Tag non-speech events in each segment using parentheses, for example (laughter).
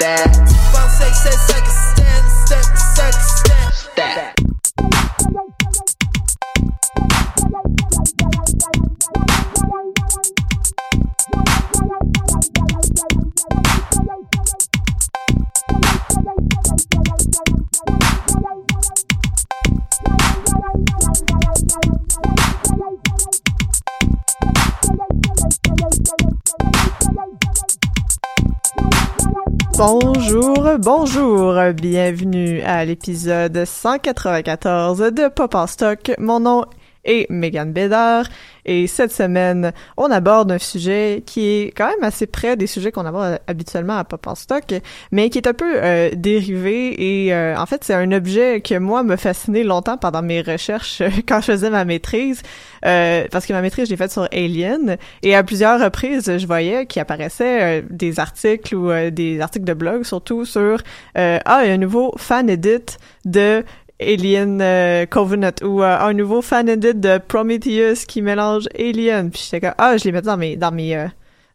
that. Bounce, say, say, stand, step, step. Bonjour, bonjour, bienvenue à l'épisode 194 de Pop en Stock. Mon nom est Megan Bédard. Et cette semaine, on aborde un sujet qui est quand même assez près des sujets qu'on aborde habituellement à Pop en Stock, mais qui est un peu euh, dérivé et euh, en fait, c'est un objet que moi me fascinait longtemps pendant mes recherches (laughs) quand je faisais ma maîtrise, euh, parce que ma maîtrise, j'ai faite sur Alien et à plusieurs reprises, je voyais qu'il apparaissait des articles ou des articles de blog surtout sur ah, il y a un nouveau fan edit de Alien euh, Covenant ou euh, un nouveau fan edit de Prometheus qui mélange Alien. Puis j'étais comme ah je les mets dans mes dans mes euh,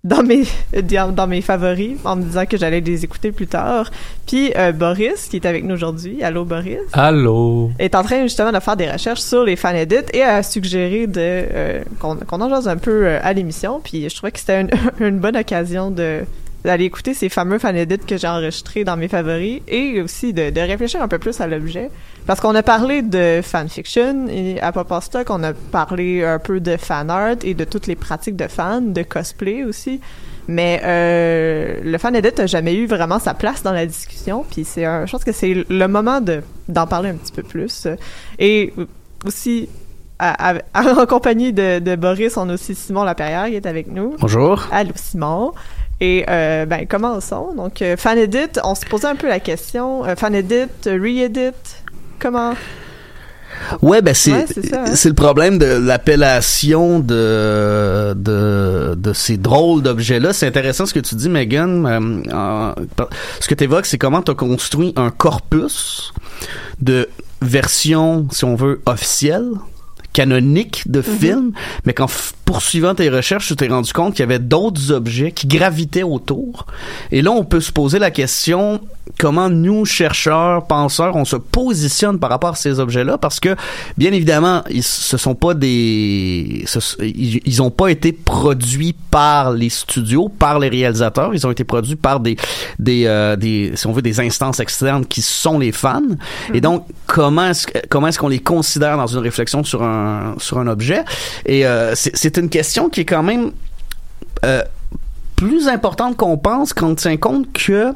dans mes (laughs) dans, mes favoris en me disant que j'allais les écouter plus tard. Puis Boris qui est avec nous aujourd'hui. Allô Boris? Allô? Est en train justement de faire des recherches sur les fan edits et a suggéré de qu'on qu'on en jase un peu à l'émission. Puis je trouvais que c'était une, (laughs) une bonne occasion de d'aller écouter ces fameux fan edits que j'ai enregistrés dans mes favoris et aussi de, de réfléchir un peu plus à l'objet. Parce qu'on a parlé de fanfiction et à Pop Stock, on a parlé un peu de fan art et de toutes les pratiques de fans, de cosplay aussi. Mais euh, le fan edit a jamais eu vraiment sa place dans la discussion. Puis c'est je pense que c'est le moment de d'en parler un petit peu plus. Et aussi (laughs) en compagnie de, de, Boris, on a aussi Simon Laperrière qui est avec nous. Bonjour. Allô Simon. Et euh, ben commençons. Donc euh, fan edit, on se posait un peu la question. Euh, fan edit, re-edit, comment? Ouais, ben c'est hein. c'est le problème de l'appellation de, de de ces drôles d'objets là. C'est intéressant ce que tu dis, Megan. Euh, ce que tu évoques, c'est comment tu as construit un corpus de versions, si on veut, officielles canonique de mhm. film, mais qu'en poursuivant tes recherches, tu t'es rendu compte qu'il y avait d'autres objets qui gravitaient autour. Et là, on peut se poser la question comment nous, chercheurs, penseurs, on se positionne par rapport à ces objets-là, parce que, bien évidemment, ils, ce sont pas des... ils, ont pas été produits par les studios, par les réalisateurs, ils ont été produits par des, des, euh, des si on veut, des instances externes qui sont les fans. Et mhm. donc, comment est-ce, comment est-ce qu'on les considère dans une réflexion sur un, sur un objet? Et euh, c'est une question qui est quand même... Euh, plus importante qu'on pense quand on tient compte que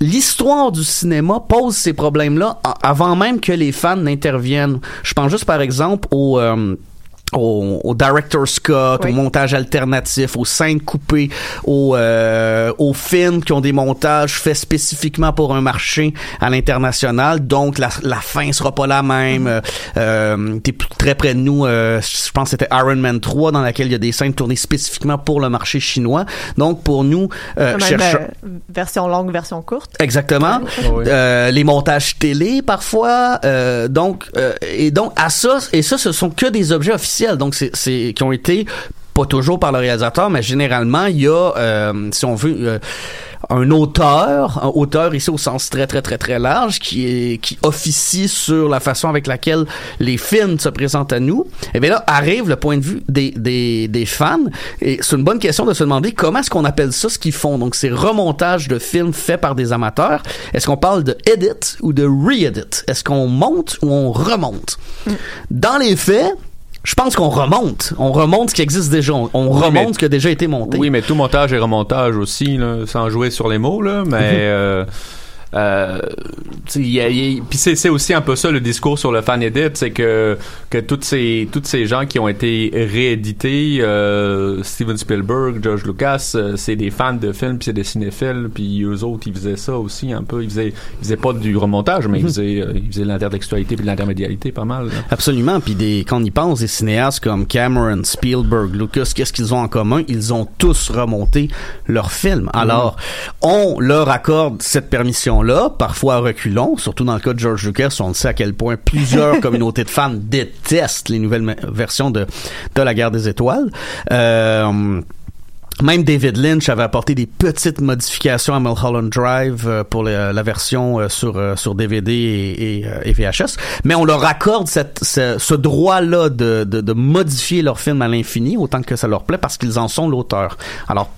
l'histoire du cinéma pose ces problèmes-là avant même que les fans n'interviennent. Je pense juste par exemple au euh, au, au director Scott, au montage alternatif, aux scènes coupées, aux, euh, aux films qui ont des montages faits spécifiquement pour un marché à l'international. Donc la, la fin sera pas la même. Mm-hmm. Euh, T'es très près de nous. Euh, je pense que c'était Iron Man 3 dans laquelle il y a des scènes tournées spécifiquement pour le marché chinois. Donc pour nous, euh, cherche... version longue, version courte. Exactement. Euh, les montages télé parfois. Euh, donc et donc à ça et ça, ce sont que des objets officiels donc c'est qui ont été pas toujours par le réalisateur, mais généralement, il y a, euh, si on veut, euh, un auteur, un auteur ici au sens très très très très large, qui est qui officie sur la façon avec laquelle les films se présentent à nous. Et bien là arrive le point de vue des des, des fans, et c'est une bonne question de se demander comment est-ce qu'on appelle ça ce qu'ils font. Donc c'est remontage de films faits par des amateurs. Est-ce qu'on parle de edit ou de re-edit? Est-ce qu'on monte ou on remonte? Mm. Dans les faits je pense qu'on remonte. On remonte ce qui existe déjà. On, remonte ce qui a déjà été monté. Oui, mais tout montage est remontage aussi, là, sans jouer sur les mots, là. Mais (laughs) euh, euh, puis c'est aussi un peu ça le discours sur le fan edit, c'est que que toutes ces toutes ces gens qui ont été réédités, euh, Steven Spielberg, George Lucas, euh, c'est des fans de films, puis c'est des cinéphiles, puis eux autres ils faisaient ça aussi un peu. Ils faisaient ils faisaient pas du remontage, mais ils mhm. faisaient euh, ils faisaient l'intertextualité puis l'intermédialité pas mal. Absolument. Puis des quand on y pense, des cinéastes comme Cameron, Spielberg, Lucas, qu'est-ce qu'ils ont en commun? Ils ont tous remonté leurs films. Alors on leur accorde cette permission là, parfois reculons, surtout dans le cas de George Lucas, on sait à quel point plusieurs (laughs) communautés de fans détestent les nouvelles versions de, de la guerre des étoiles. Euh, même David Lynch avait apporté des petites modifications à Mulholland Drive euh, pour la, version euh, sur sur DVD et, et, VHS, mais on leur accorde cette, ce, droit-là de, de, de modifier leur film à l'infini autant que ça leur plaît parce qu'ils en sont l'auteur. Alors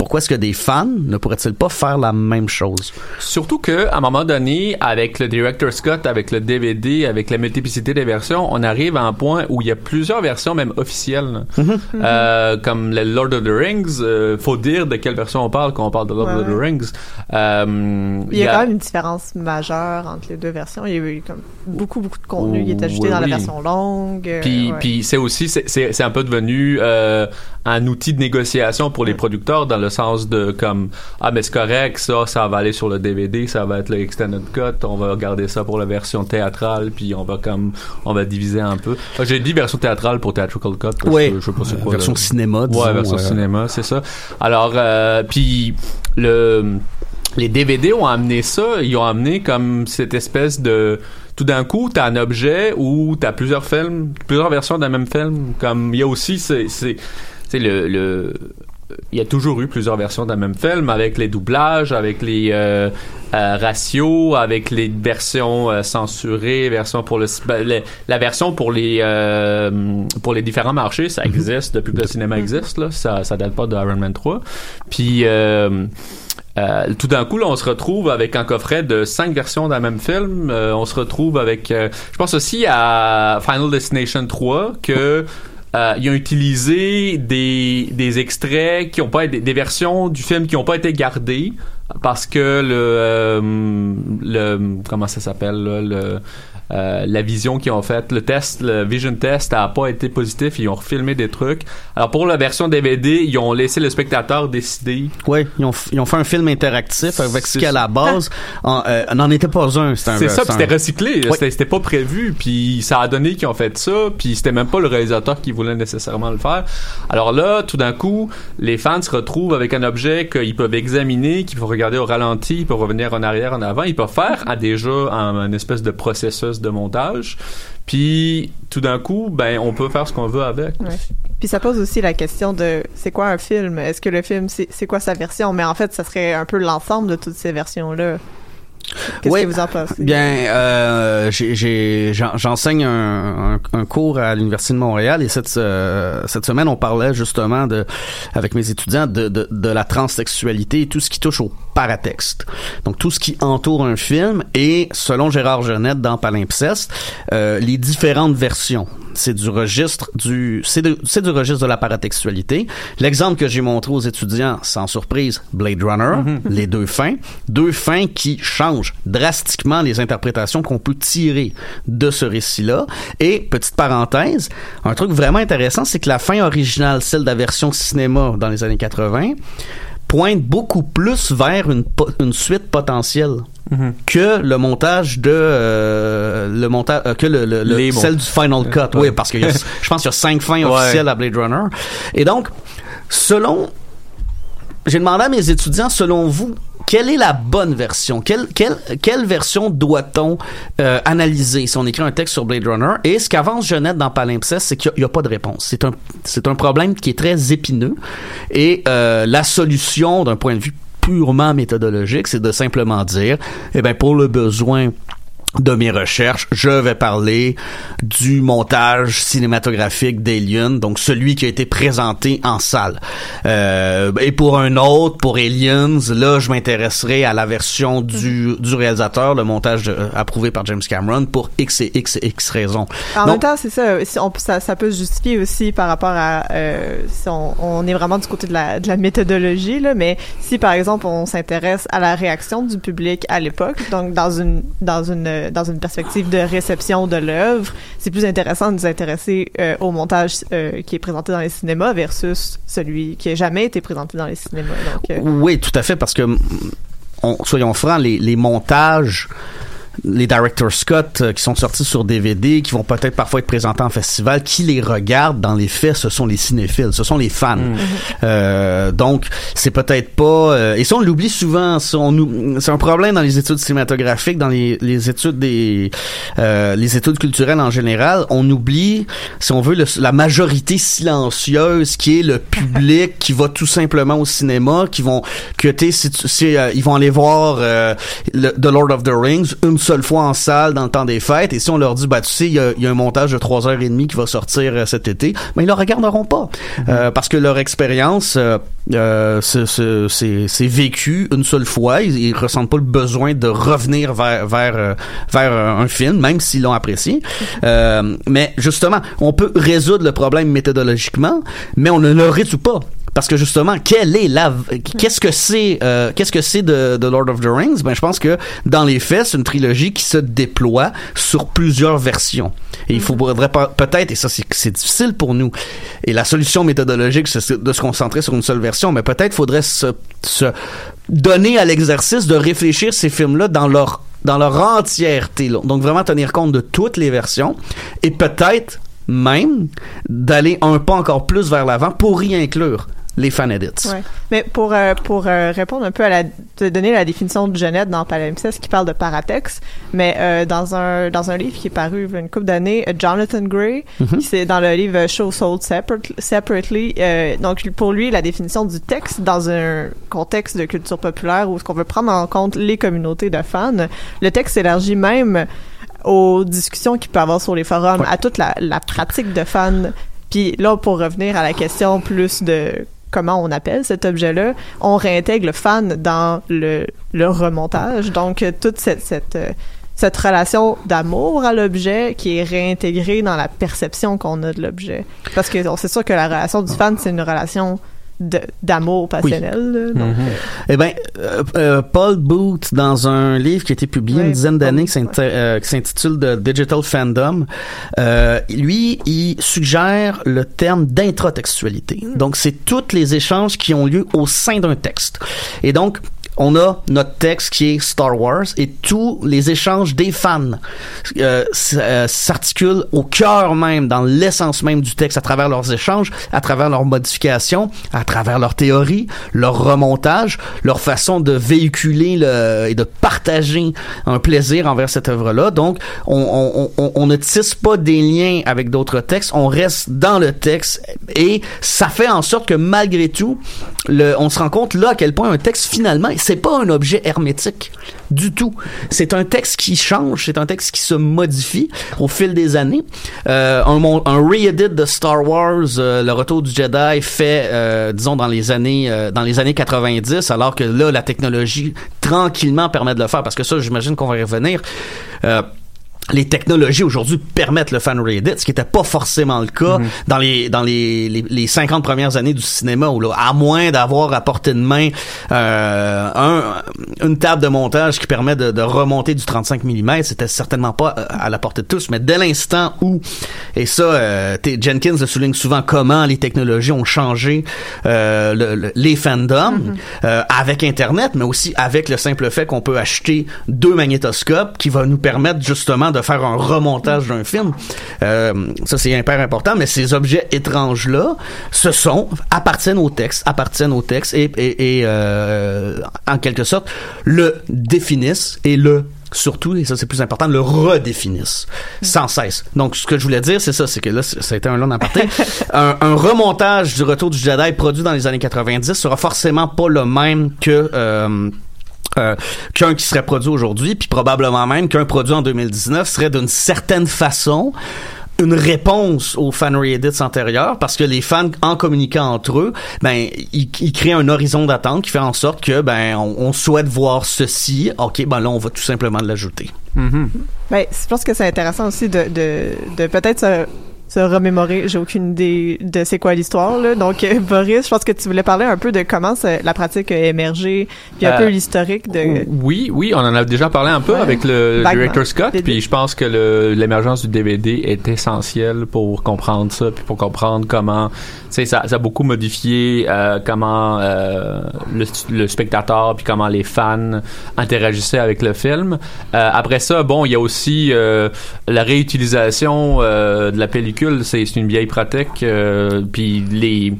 pourquoi est-ce que des fans ne pourraient-ils pas faire la même chose? Surtout que, à un moment donné, avec le Director Scott, avec le DVD, avec la multiplicité des versions, on arrive à un point où il y a plusieurs versions, même officielles. Mm-hmm. euh, comme le Lord of the Rings, euh, faut dire de quelle version on parle quand on parle de Lord of the Rings. Euh, il y a, quand même une différence majeure entre les deux versions. Il y a eu comme beaucoup, beaucoup de contenu qui est ajouté dans la version longue. Puis, puis c'est aussi, c'est un peu devenu euh, un outil de négociation pour les producteurs dans le sens de comme ah mais c'est correct ça ça va aller sur le DVD ça va être le extended cut on va garder ça pour la version théâtrale puis on va comme on va diviser un peu j'ai dit version théâtrale pour theatrical cut oui je sais pas c'est quoi version cinéma disons, ouais version cinéma c'est ça. Alors euh, puis le les DVD ont amené ça, ils ont amené comme cette espèce de tout d'un coup, t'as un objet où t'as plusieurs films, plusieurs versions d'un même film. Comme il y a aussi, c'est, c'est, le, le il y a toujours eu plusieurs versions d'un même film avec les doublages, avec les euh, euh, ratios, avec les versions euh, censurées, versions pour le ben, la version pour les pour les différents marchés, ça mhm. existe depuis que le cinéma existe là, ça ça date pas de Iron Man 3. Puis tout d'un coup, là, on se retrouve avec un coffret de cinq versions d'un même film. on se retrouve avec, je pense aussi à Final Destination 3 que euh, ils ont utilisé des, des extraits qui ont pas été, des versions du film qui ont pas été gardées parce que le, euh, le comment ça s'appelle le euh, la vision qu'ils ont faite, le test, le vision test a pas été positif, ils ont refilmé des trucs. Alors pour la version DVD, ils ont laissé le spectateur décider. Oui, ils ont, ils ont fait un film interactif avec ce qu'à la base euh, n'en était pas un. C'est ça, c'était recyclé, c'était pas prévu, puis ça a donné qu'ils ont fait ça, puis c'était même pas le réalisateur qui voulait nécessairement le faire. Alors là, tout d'un coup, les fans se retrouvent avec un objet qu'ils peuvent examiner, qu'ils peuvent regarder au ralenti, ils peuvent revenir en arrière, en avant, ils peuvent faire à déjà un, un espèce de processus de montage. Puis tout d'un coup, ben on peut faire ce qu'on veut avec. Puis ça pose aussi la question de c'est quoi un film? Est-ce que le film c'est quoi sa version? Mais en fait, ça serait un peu l'ensemble de toutes ces versions là. Qu'est-ce que vous en pensez? Bien, euh, j'enseigne un, un, cours à l'Université de Montréal et cette, euh, cette semaine, on parlait justement de, avec mes étudiants de, de, de, la transsexualité et tout ce qui touche au paratexte. Donc, tout ce qui entoure un film et, selon Gérard Genette dans Palimpseste, euh, les différentes versions c'est du registre du c'est du registre de la paratextualité. L'exemple que j'ai montré aux étudiants, sans surprise, Blade Runner, mm-hmm. les deux fins, deux fins qui changent drastiquement les interprétations qu'on peut tirer de ce récit-là. Et petite parenthèse, un truc vraiment intéressant, c'est que la fin originale, celle de la version cinéma dans les années 80, pointe beaucoup plus vers une, une suite potentielle mhm. que le montage de euh, le montage euh, que le, le, celle du final cut oui parce que (laughs) je pense qu'il y a cinq fins officielles à Blade Runner et donc selon j'ai demandé à mes étudiants selon vous quelle est la bonne version? Quelle, quelle, quelle version doit-on euh, analyser si on écrit un texte sur Blade Runner? Et ce qu'avance Jeannette dans Palimpseste, c'est qu'il n'y a, pas de réponse. C'est un, c'est un problème qui est très épineux. Et euh, la solution, d'un point de vue purement méthodologique, c'est de simplement dire, eh ben pour le besoin de mes recherches, je vais parler du montage cinématographique d'Alien, donc celui qui a été présenté en salle. Euh, et pour un autre, pour Aliens, là, je m'intéresserai à la version du, du réalisateur, le montage euh, approuvé par James Cameron pour X et X et X raisons. En même temps, c'est ça, ça, ça, peut se justifier aussi par rapport à euh, si on, on, est vraiment du côté de la, de la méthodologie, là, mais si par exemple on s'intéresse à la réaction du public à l'époque, donc dans une dans une dans une perspective de réception de l'œuvre, c'est plus intéressant de nous intéresser euh, au montage euh, qui est présenté dans les cinémas versus celui qui n'a jamais été présenté dans les cinémas. Euh, oui, tout à fait, parce que, soyons francs, les montages les directors Scott euh, qui sont sortis sur DVD, qui vont peut-être parfois être présentés en festival, qui les regardent dans les faits, ce sont les cinéphiles, ce sont les fans. Mm. Euh, donc c'est peut-être pas euh, et ça on l'oublie souvent. C'est un problème dans les études cinématographiques, dans les, les études des euh, les études culturelles en général. On oublie, si on veut, la majorité silencieuse qui est le (laughs) public qui va tout simplement au cinéma, qui vont que si, euh, ils vont aller voir The Lord of the Rings une seule fois en salle dans le temps des fêtes, et si on leur dit, bah tu sais, il y a, un montage de 3h30 qui va sortir euh, cet été, mais ils le regarderont pas. Mhm. Euh, parce que leur expérience, euh, euh c'est vécu une seule fois. Ils, ils, ressentent pas le besoin de revenir vers vers vers un film, même s'ils l'ont apprécié. Euh, mais justement, on peut résoudre le problème méthodologiquement, mais on ne le résout pas parce que justement, quelle est la, qu'est-ce que c'est, euh, qu'est-ce que c'est de, de, Lord of the Rings? Ben, je pense que dans les faits, c'est une trilogie qui se déploie sur plusieurs versions. Et il faudrait peut-être, et ça c'est difficile pour nous, et la solution méthodologique, c'est de se concentrer sur une seule version, mais peut-être faudrait se, se donner à l'exercice de réfléchir ces films-là dans leur dans leur entièreté. Donc vraiment tenir compte de toutes les versions et peut-être même d'aller un pas encore plus vers l'avant pour y inclure les fan edits. Ouais. Mais pour euh, pour euh, répondre un peu à la te donner la définition de Jeannette dans Palimpseste qui parle de paratex, mais euh, dans un dans un livre qui est paru il y a une couple d'années, Jonathan Gray, mm-hmm. c'est dans le livre Show Sold Separately. donc pour lui la définition du texte dans un contexte de culture populaire où ce qu'on veut prendre en compte les communautés de fans, le texte s'élargit même aux discussions qu'il peut avoir sur les forums, à toute la, la pratique de fans. Puis là, pour revenir à la question plus de comment on appelle cet objet-là, on réintègre le fan dans le, remontage. Donc, toute cette, cette, cette relation d'amour à l'objet qui est réintégrée dans la perception qu'on a de l'objet. Parce que c'est sûr que la relation du fan, c'est une relation d'amour passionnel. Mhm. Eh ben, euh, euh, Paul Booth, dans un livre qui a été publié une dizaine d'années, euh, qui s'intitule The Digital Fandom, lui, il suggère le terme d'introtextualité. Hmm. Donc, c'est tous les échanges qui ont lieu au sein d'un texte. Et donc, on a notre texte qui est Star Wars et tous les échanges des fans euh, euh, s'articulent au cœur même, dans l'essence même du texte, à travers leurs échanges, à travers leurs modifications, à travers leurs théories, leur remontage, leur façon de véhiculer le, et de partager un plaisir envers cette œuvre-là. Donc, on, on, on, ne tisse pas des liens avec d'autres textes, on reste dans le texte et ça fait en sorte que malgré tout, le, on se rend compte là à quel point un texte finalement pas un objet hermétique du tout. C'est un texte qui change, c'est un texte qui se modifie au fil des années. Euh, un, un re-edit de Star Wars, euh, Le Retour du Jedi, fait, euh, disons, dans les années euh, dans les années 90, alors que là, la technologie tranquillement permet de le faire, parce que ça, j'imagine qu'on va y revenir. Les technologies aujourd'hui permettent le fan reddit, ce qui n'était pas forcément le cas mhm. dans les dans les, les, les, 50 premières années du cinéma où là, à moins d'avoir à portée de main euh, un, une table de montage qui permet de, de remonter du 35 mm, c'était certainement pas euh, à la portée de tous, mais dès l'instant où et ça euh, Jenkins le souligne souvent comment les technologies ont changé euh, le, les fandoms mhm. euh, avec internet mais aussi avec le simple fait qu'on peut acheter deux magnétoscopes qui va nous permettre justement de faire un remontage d'un film. Euh, ça, c'est hyper important, mais ces objets étranges-là, ce sont, appartiennent au texte, appartiennent au texte et, et, euh, en quelque sorte, le définissent et le surtout, et ça c'est plus important, le redéfinissent sans cesse. Donc, ce que je voulais dire, c'est ça, c'est que là, ça a été un long aparté. (laughs) un, un remontage du Retour du Jedi produit dans les années 90 sera forcément pas le même que... Euh, euh, qu'un qui serait produit aujourd'hui, puis probablement même qu'un produit en 2019 serait d'une certaine façon une réponse aux fan reddits antérieurs parce que les fans en communiquant entre eux ben ils, créent un horizon d'attente qui fait en sorte que ben on, souhaite voir ceci ok ben là on va tout simplement l'ajouter mm-hmm. ben je pense que c'est intéressant aussi de, de, de peut-être se remémorer. J'ai aucune idée de c'est quoi l'histoire. Là. Donc, euh, (laughs) Boris, je pense que tu voulais parler un peu de comment la pratique a émergé, puis un peu euh, l'historique de... Oui, oui, on en a déjà parlé un peu avec le director Scott, puis je pense que l'émergence du DVD est essentielle pour comprendre ça, puis pour comprendre comment sais, ça, ça a beaucoup modifié euh, comment euh, le, le, spectateur puis comment les fans interagissaient avec le film. Euh, après ça, bon, il y a aussi euh, la réutilisation euh, de la pellicule. C'est une vieille pratique. puis les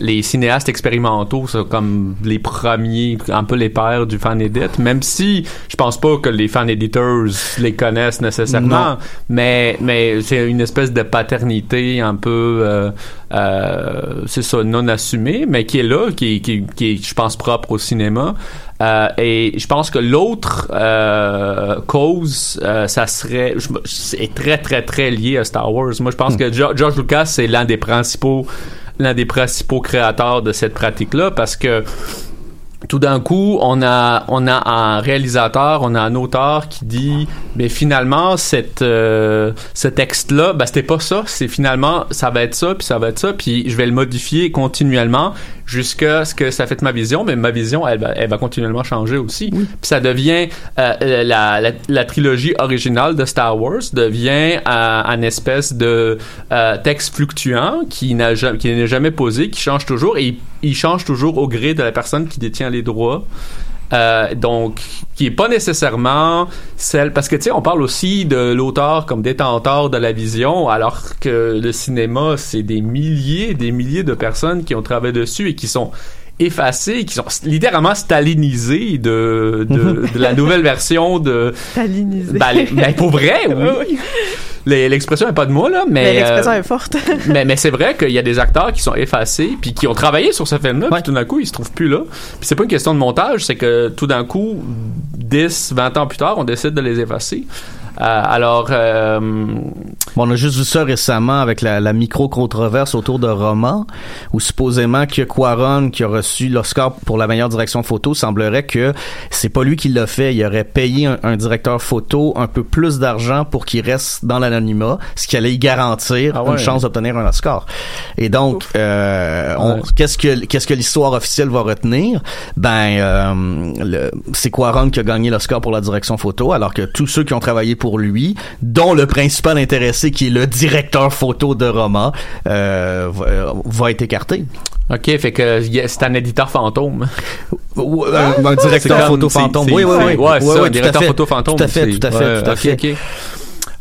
les cinéastes expérimentaux sont comme les premiers, un peu les pères du fan edit, même si je pense pas que les fan editors les connaissent nécessairement, mais mais c'est une espèce de paternité un peu euh, euh, c'est ça non assumée, mais qui est là, qui qui qui est, je pense propre au cinéma. Euh, et je pense que l'autre euh, cause, euh, ça serait, c'est très très très lié à Star Wars. Moi, je pense hmm. que George Lucas c'est l'un des principaux l'un des principaux créateurs de cette pratique-là parce que tout d'un coup, on a, on a un réalisateur, on a un auteur qui dit, mais finalement, cette, euh, ce texte-là, ben, c'était pas ça. C'est finalement, ça va être ça, puis ça va être ça, puis je vais le modifier continuellement jusqu'à ce que ça fait ma vision, mais ma vision, elle, elle va continuellement changer aussi. Puis ça devient euh, la, la, la, trilogie originale de Star Wars devient euh, un espèce de euh, texte fluctuant qui n'a qui n'est jamais posé, qui change toujours et il, il change toujours au gré de la personne qui détient les droits. Euh, donc, qui est pas nécessairement celle, parce que tu sais, on parle aussi de l'auteur comme détenteur de la vision, alors que le cinéma, c'est des milliers, des milliers de personnes qui ont travaillé dessus et qui sont effacées, qui sont littéralement stalinisées de, de, (laughs) de la nouvelle version de... Stalinisées. Ben, ben, pour vrai, (laughs) oui. L'expression est pas de moi, là, mais. l'expression euh, est forte. (laughs) mais mais c'est vrai qu'il y a des acteurs qui sont effacés, puis qui ont travaillé sur ce film-là, puis tout d'un coup, ils se trouvent plus là. Puis c'est pas une question de montage, c'est que tout d'un coup, 10, 20 ans plus tard, on décide de les effacer. Euh, alors, euh, on a juste vu ça récemment avec la, la micro-controverse autour de Roma, où supposément que Quaron, qui a reçu l'Oscar pour la meilleure direction photo, semblerait que c'est pas lui qui l'a fait. Il aurait payé un, directeur photo un peu plus d'argent pour qu'il reste dans l'anonymat, ce qui allait y garantir ah une chance d'obtenir un Oscar. Et donc, euh, qu'est-ce que qu'est-ce que l'histoire officielle va retenir? Ben, euh, c'est Quaron qui a gagné l'Oscar pour la direction photo, alors que tous ceux qui ont travaillé pour lui, dont le principal intéressé qui est le directeur photo de Roma, euh, va, être écarté. OK, fait que c'est un éditeur fantôme. un, directeur photo fantôme. Oui, oui, oui. Ouais, c'est ça, directeur photo fantôme. Tout à fait, tout à fait, tout à fait.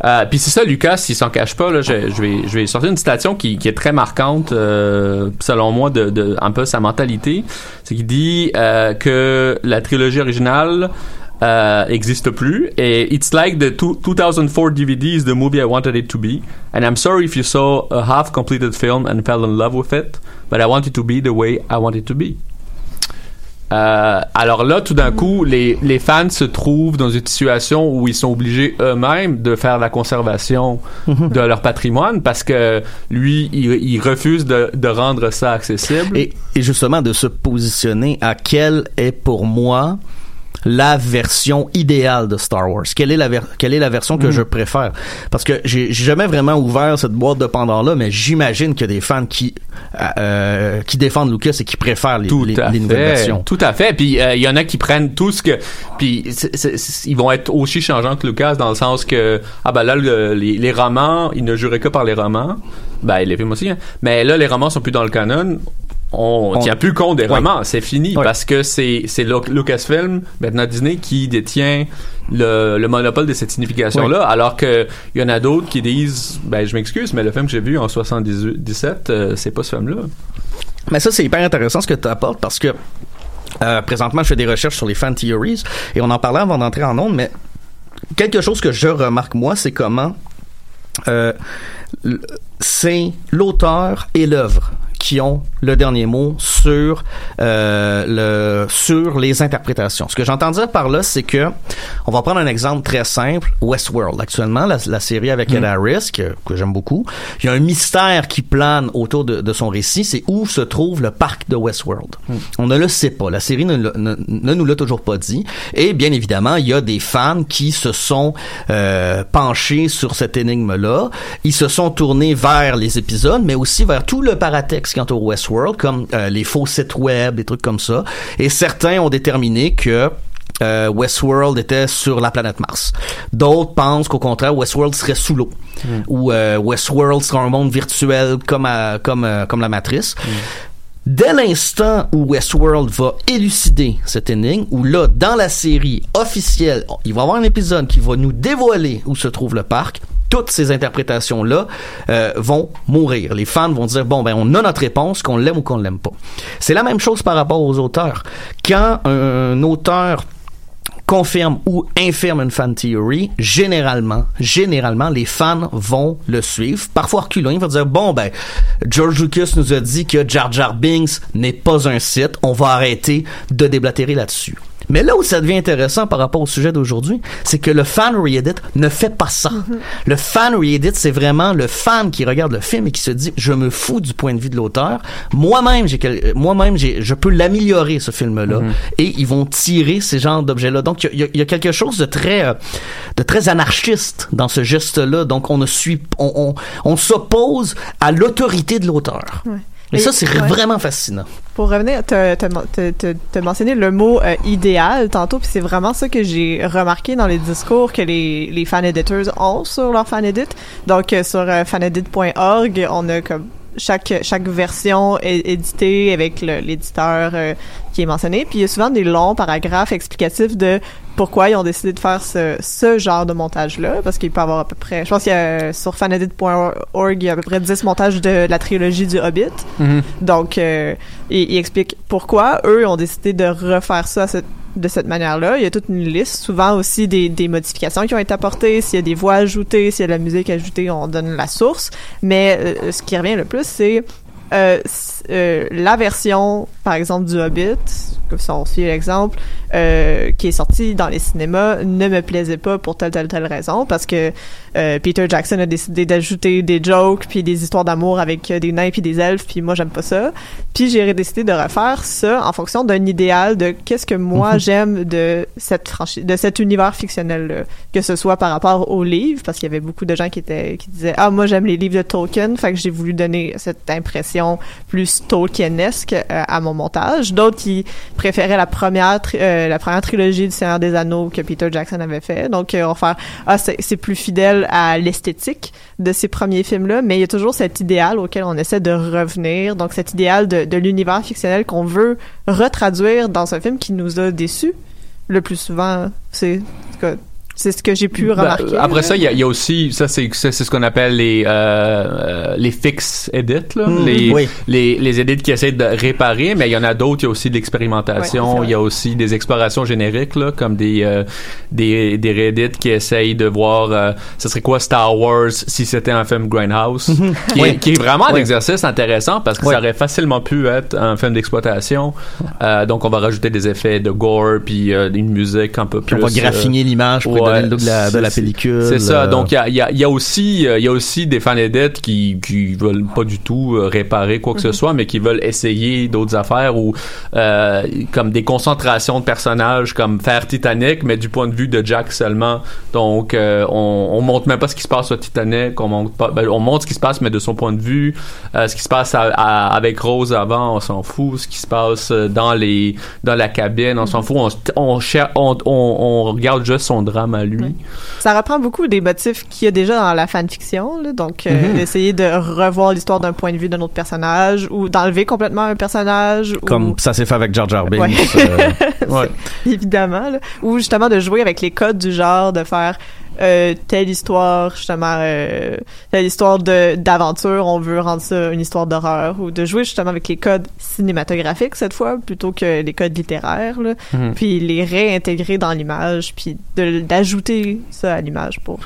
Euh, puis c'est ça, Lucas, s'il s'en cache pas, là, je, vais, je vais sortir une citation qui, qui est très marquante, euh, selon moi, de, de un peu sa mentalité. C'est qu'il dit euh, que la trilogie originale euh, existe plus. Et it's like the 2004 DVD is the movie I wanted it to be. And I'm sorry if you saw a half completed film and fell in love with it, but I want it to be the way I want it to be. Euh, alors là, tout d'un coup, les, les fans se trouvent dans une situation où ils sont obligés eux-mêmes de faire la conservation (laughs) de leur patrimoine parce que lui, il, refuse de, de, rendre ça accessible. Et, et justement, de se positionner à quel est pour moi la version idéale de Star Wars Quelle est la quelle est la version que mm. je préfère? Parce que j'ai jamais vraiment ouvert cette boîte de Pandore là, mais j'imagine qu'il y a des fans qui euh, euh qui défendent Lucas et qui préfèrent les, les, les nouvelles versions. Tout à fait. Puis euh, il y en a qui prennent tout ce que puis ils vont être aussi changeants que Lucas dans le sens que ah ben là les, les, romans, ils ne juraient que par les romans. Ben les films aussi. Hein. Mais là les romans sont plus dans le canon on, tient plus compte des romans, c'est fini parce que c'est c'est Lucasfilm maintenant Disney qui détient le, le monopole de cette signification là alors que il y en a d'autres qui disent ben je m'excuse mais le film que j'ai vu en 77 euh, c'est pas ce film là. Mais ça c'est hyper intéressant ce que tu apportes parce que euh, présentement je fais des recherches sur les fan theories et on en parlait avant d'entrer en ondes mais quelque chose que je remarque moi c'est comment euh, c'est l'auteur et l'œuvre qui ont le dernier mot sur euh, le sur les interprétations. Ce que j'entends dire par là, c'est que on va prendre un exemple très simple. Westworld, actuellement, la, la série avec mm. Ed Harris que, que j'aime beaucoup. Il y a un mystère qui plane autour de, de son récit, c'est où se trouve le parc de Westworld. Mm. On ne le sait pas. La série ne, ne, ne nous l'a toujours pas dit. Et bien évidemment, il y a des fans qui se sont euh, penchés sur cette énigme-là. Ils se sont tournés vers les épisodes, mais aussi vers tout le paratexte quant au Westworld, comme euh, les faux sites web, des trucs comme ça. Et certains ont déterminé que euh, Westworld était sur la planète Mars. D'autres pensent qu'au contraire, Westworld serait sous l'eau. Hmm. Ou euh, Westworld serait un monde virtuel comme, comme, comme la Matrice. Hmm. Dès l'instant où Westworld va élucider cette énigme, où là, dans la série officielle, il va y avoir un épisode qui va nous dévoiler où se trouve le parc, toutes ces interprétations-là euh, vont mourir. Les fans vont dire, bon, ben, on a notre réponse, qu'on l'aime ou qu'on l'aime pas. C'est la même chose par rapport aux auteurs. Quand un, auteur confirme ou infirme une fan theory, généralement, généralement, les fans vont le suivre. Parfois reculant, ils vont dire bon ben, George Lucas nous a dit que Jar Jar Binks n'est pas un site, on va arrêter de déblatérer là-dessus. Mais là où ça devient intéressant par rapport au sujet d'aujourd'hui, c'est que le fan re-edit ne fait pas ça. Mm-hmm. Le fan re-edit, c'est vraiment le fan qui regarde le film et qui se dit je me fous du point de vue de l'auteur. Moi-même, j'ai moi-même je peux l'améliorer ce film-là mm-hmm. et ils vont tirer ces genres d'objets-là. Donc il y, a, quelque chose de très euh, de très anarchiste dans ce geste-là. Donc on ne suit on on, on s'oppose à l'autorité de l'auteur. Et, ça, c'est vraiment fascinant. Pour revenir, tu as mentionné le mot euh, idéal tantôt, puis c'est vraiment ça que j'ai remarqué dans les discours que les, les fan editors ont sur leur fan edit. Donc, euh, sur euh, fanedit.org, on a comme chaque chaque version est éditée avec l'éditeur euh, qui est mentionné. Puis il y a souvent des longs paragraphes explicatifs de pourquoi ils ont décidé de faire ce, ce genre de montage-là, parce qu'il peut y avoir à peu près, je pense qu'il y a sur fanedit.org, il y a à peu près 10 montages de, la trilogie du Hobbit. Mm-hmm. Donc, euh, il, il, explique pourquoi eux ont décidé de refaire ça à cette de cette manière-là. Il y a toute une liste, souvent aussi des, des modifications qui ont été apportées. S'il y a des voix ajoutées, s'il y a de la musique ajoutée, on donne la source. Mais euh, ce qui revient le plus, c'est euh, euh, la version, par exemple, du Hobbit, comme si on suit l'exemple, euh, qui est sorti dans les cinémas, ne me plaisait pas pour telle, telle, telle raison, parce que euh, Peter Jackson a décidé d'ajouter des jokes, puis des histoires d'amour avec des nains puis des elfes, puis moi, j'aime pas ça. Puis j'ai décidé de refaire ça en fonction d'un idéal de qu'est-ce que moi, mhm. j'aime de cette franchise, de cet univers fictionnel que ce soit par rapport aux livres, parce qu'il y avait beaucoup de gens qui étaient qui disaient « Ah, moi, j'aime les livres de Tolkien », fait que j'ai voulu donner cette impression plus Tolkienesque euh, à mon montage. D'autres qui préféraient la première euh, la première trilogie du Seigneur des Anneaux que Peter Jackson avait fait. Donc euh, on ah c'est plus fidèle à l'esthétique de ces premiers films là, mais il y a toujours cet idéal auquel on essaie de revenir. Donc cet idéal de, de l'univers fictionnel qu'on veut retraduire dans un film qui nous a déçus le plus souvent. C'est c'est ce que j'ai pu ben, remarquer. après ça, il y, y, a aussi ça c'est c'est ce qu'on appelle les euh, euh, les fix edits là, hmm, les, les les edits qui essaient de réparer, mais il y en a d'autres. Il y a aussi de l'expérimentation. il y a aussi des explorations génériques là, comme des euh, des des réédits qui essayent de voir euh, ce serait quoi Star Wars si c'était un film Grindhouse, mhm. qui, est, qui, est, vraiment un exercice intéressant parce que ça aurait facilement pu être un film d'exploitation. donc on va rajouter des effets de gore puis une musique un peu plus. on va graffiner l'image pour donné le look de la, de la pellicule. C'est ça. Donc il y a, y, a, y a, aussi il y a aussi des fans dettes qui qui veulent pas du tout réparer quoi que ce mhm. soit, mais qui veulent essayer d'autres affaires ou euh, comme des concentrations de personnages comme faire Titanic, mais du point de vue de Jack seulement. Donc euh, on, on montre même pas ce qui se passe au Titanic, on montre pas, ben, on montre ce qui se passe mais de son point de vue. Euh, ce qui se passe avec Rose avant, on s'en fout. Ce qui se passe dans les dans la cabine, on s'en mhm. fout. On, on, on, on, regarde juste son drame à lui. Ça reprend beaucoup des motifs qu'il y a déjà dans la fanfiction, là, donc euh, mhm. essayer de revoir l'histoire d'un point de vue d'un autre personnage ou d'enlever complètement un personnage. Comme ça s'est fait avec Jar Jar Binks. Ouais. Euh, (laughs) Évidemment. Là. Ou justement de jouer avec les codes du genre, de faire euh, telle histoire justement euh, telle histoire de d'aventure on veut rendre ça une histoire d'horreur ou de jouer justement avec les codes cinématographiques cette fois plutôt que les codes littéraires là, mhm. puis les réintégrer dans l'image puis d'ajouter ça à l'image pour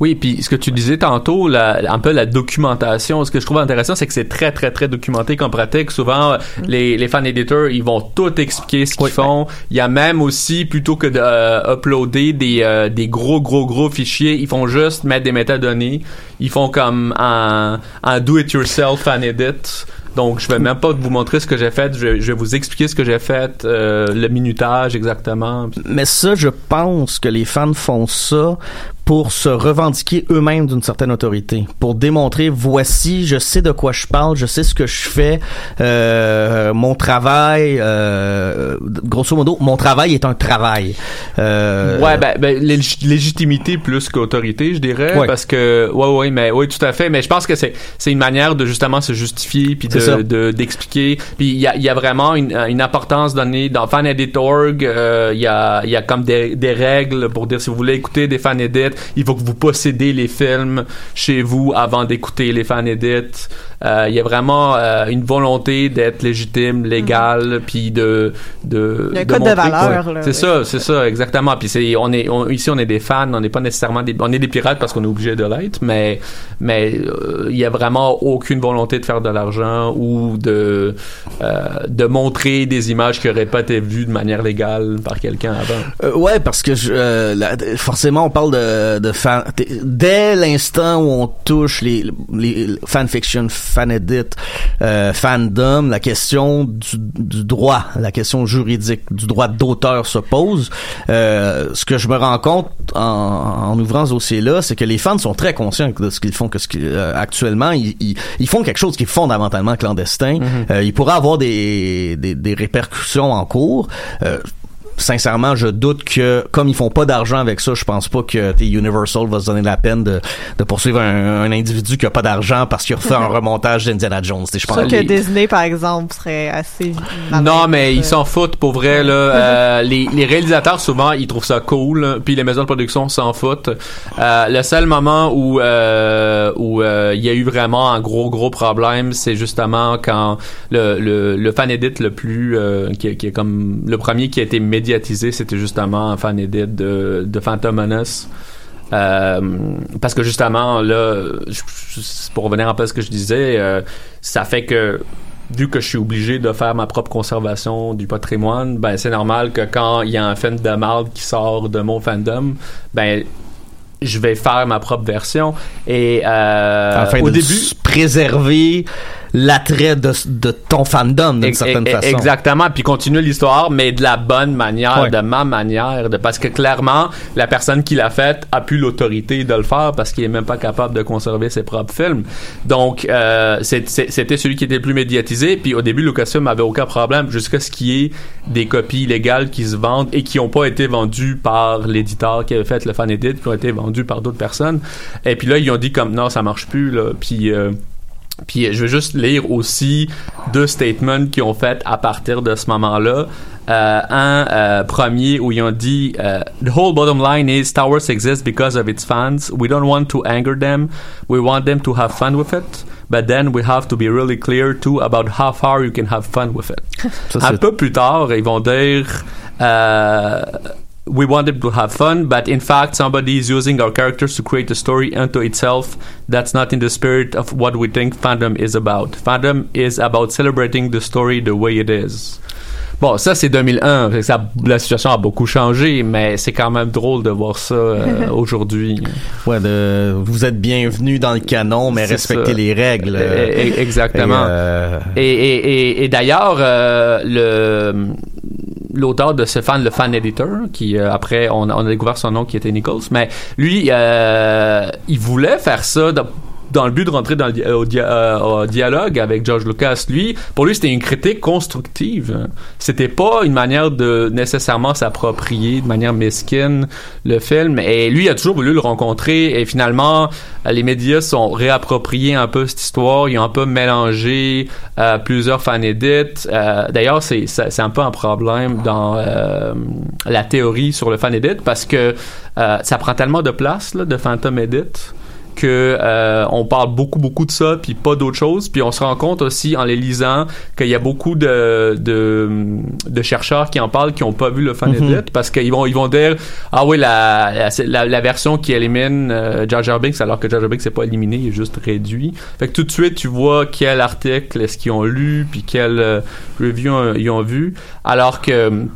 oui, puis ce que tu disais tantôt, la, un peu la documentation, ce que je trouve intéressant, c'est que c'est très, très, très documenté comme pratique. Souvent, mm. les, les fan editors, ils vont tout expliquer ce qu'ils font. Il y a même aussi, plutôt que d'uploader euh, des, euh, des gros, gros, gros fichiers, ils font juste mettre des métadonnées. Ils font comme un, un do-it-yourself fan edit donc, je vais même pas vous montrer ce que j'ai fait. Je, vais vous expliquer ce que j'ai fait, euh, le minutage exactement. Mais ça, je pense que les fans font ça pour se revendiquer eux-mêmes d'une certaine autorité, pour démontrer voici, je sais de quoi je parle, je sais ce que je fais, euh, mon travail, euh, grosso modo, mon travail est un travail. Euh, ouais, ben, ben légitimité plus qu'autorité, je dirais, parce que ouais, ouais, mais oui, tout à fait, mais je pense que c'est c'est une manière de justement se justifier puis de de d'expliquer. Puis il y a, y a vraiment une, une importance donnée dans fanedit.org. Euh, il y a il y a comme des, des règles pour dire si vous voulez écouter des il faut que vous possédez les films chez vous avant d'écouter les fanedits. Euh, il y a vraiment euh, une volonté d'être légitime, légal, mhm. puis de de. Il y a un code de valeur. C'est ça, c'est ça, exactement. Puis c'est on est ici on est des fans, on n'est pas nécessairement des on est des pirates parce qu'on est obligé de l'être, mais mais il y a vraiment aucune volonté de faire de l'argent ou de euh, de montrer des images qui auraient pas été vues de manière légale par quelqu'un avant. Euh, ouais, parce que je, euh, forcément on parle de, de fan dès l'instant où on touche les les fanfiction, fanedit, euh, fandom, la question du, du, droit, la question juridique, du droit d'auteur se pose. Euh, ce que je me rends compte en, en ouvrant ce dossier-là, c'est que les fans sont très conscients de ce qu'ils font, que ce actuellement ils, ils, ils, font quelque chose qui est fondamentalement clandestin. Mm-hmm. Euh, il pourrait avoir des, des, des répercussions en cours. Euh, sincèrement, je doute que, comme ils font pas d'argent avec ça, je pense pas que Universal va se donner la peine de, de poursuivre un, individu qui a pas d'argent parce qu'il refait un (laughs) remontage d'Indiana Jones. Je pense que Disney, par exemple, serait assez. Non, mais ils s'en foutent pour vrai là. (laughs) Euh, les, les, réalisateurs souvent ils trouvent ça cool, puis les maisons de production s'en foutent. Euh, le seul moment où euh, où euh, il y a eu vraiment un gros gros problème, c'est justement quand le le, le fan edit le plus qui, qui, est comme le premier qui a été médiatisé, c'était justement un fan edit de, de Phantom Menace. Euh, parce que justement, là, pour revenir un peu à ce que je disais, euh, ça fait que vu que je suis obligé de faire ma propre conservation du patrimoine, ben c'est normal que quand il y a un film de marde qui sort de mon fandom, ben je vais faire ma propre version et euh, au début préserver l'attrait de, de ton fandom d'une certaine façon. Exactement, puis continuer l'histoire, mais de la bonne manière, de ma manière, de parce que clairement la personne qui l'a fait a plus l'autorité de le faire parce qu'il est même pas capable de conserver ses propres films. Donc euh, c'était celui qui était le plus médiatisé. Puis au début, Lucasfilm avait aucun problème jusqu'à ce qu'il y ait des copies légales qui se vendent et qui n'ont pas été vendues par l'éditeur qui avait fait le fan edit, qui ont été vendues par d'autres personnes. Et puis là, ils ont dit comme non, ça marche plus là. Puis euh, puis je vais juste lire aussi deux statements qu'ils ont fait à partir de ce moment-là. Euh, un euh, premier où ils ont dit uh, The whole bottom line is Star Wars exists because of its fans. We don't want to anger them. We want them to have fun with it. But then we have to be really clear too about how far you can have fun with it. un peu plus tard, ils vont dire euh, we wanted to have fun, but in fact, somebody is using our characters to create a story unto itself. That's not in the spirit of what we think fandom is about. Fandom is about celebrating the story the way it is. Bon, ça c'est 2001, ça, la situation a beaucoup changé, mais c'est quand même drôle de voir ça euh, (laughs) aujourd'hui. Ouais, de, vous êtes bienvenue dans le canon, mais respectez les règles. Et, exactement. Et, et, et d'ailleurs, le l'auteur de ce fan, le fan editor, qui après on, on, a découvert son nom qui était Nichols, mais lui, il voulait faire ça dans le but de rentrer euh, euh, dialogue avec George Lucas. Lui, pour lui, c'était une critique constructive. C'était pas une manière de nécessairement s'approprier de manière mesquine le film. Et lui, il a toujours voulu le rencontrer. Et finalement, les médias sont réappropriés un peu cette histoire. Ils ont un peu mélangé euh, plusieurs fan edits. D'ailleurs, c'est c'est un peu un problème dans la théorie sur le fan edit parce que ça prend tellement de place là, de Phantom Edit que euh, on parle beaucoup beaucoup de ça puis pas d'autre chose. Puis on se rend compte aussi en les lisant qu'il y a beaucoup de, de, de chercheurs qui en parlent qui ont pas vu le fan mm edit parce qu'ils vont ils vont dire ah oui la la, la, version qui élimine euh, Jar Jar Binks alors que Jar Jar Binks c'est pas éliminé il est juste réduit fait que tout de suite tu vois quel article est-ce qu'ils ont lu puis quel euh, review ils ont vu. Alors que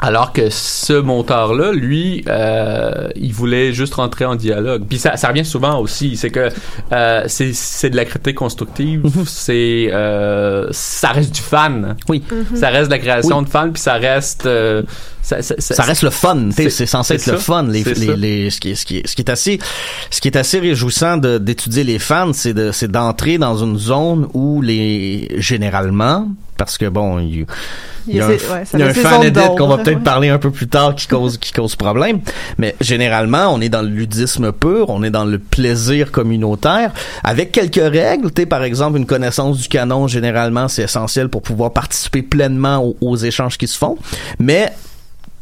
alors que ce monteur-là, lui, euh, il voulait juste rentrer en dialogue. Puis ça, ça revient souvent aussi, c'est que euh, c'est de la critique constructive, mhm. c'est euh, ça reste du fan. Oui. Ça reste de la création de fan, puis ça reste ça, ça, ça, reste le fun, c'est censé être le fun. Les, les, les, ce, qui est, ce, qui est, ce qui est assez, ce qui est assez réjouissant d'étudier les fans, c'est d'entrer dans une zone où les généralement, parce que bon, il, il y a, un, il y a un fan edit qu'on va peut-être parler un peu plus tard qui cause qui cause problème, mais généralement on est dans le ludisme pur, on est dans le plaisir communautaire avec quelques règles. Tu par exemple une connaissance du canon généralement c'est essentiel pour pouvoir participer pleinement aux échanges qui se font, mais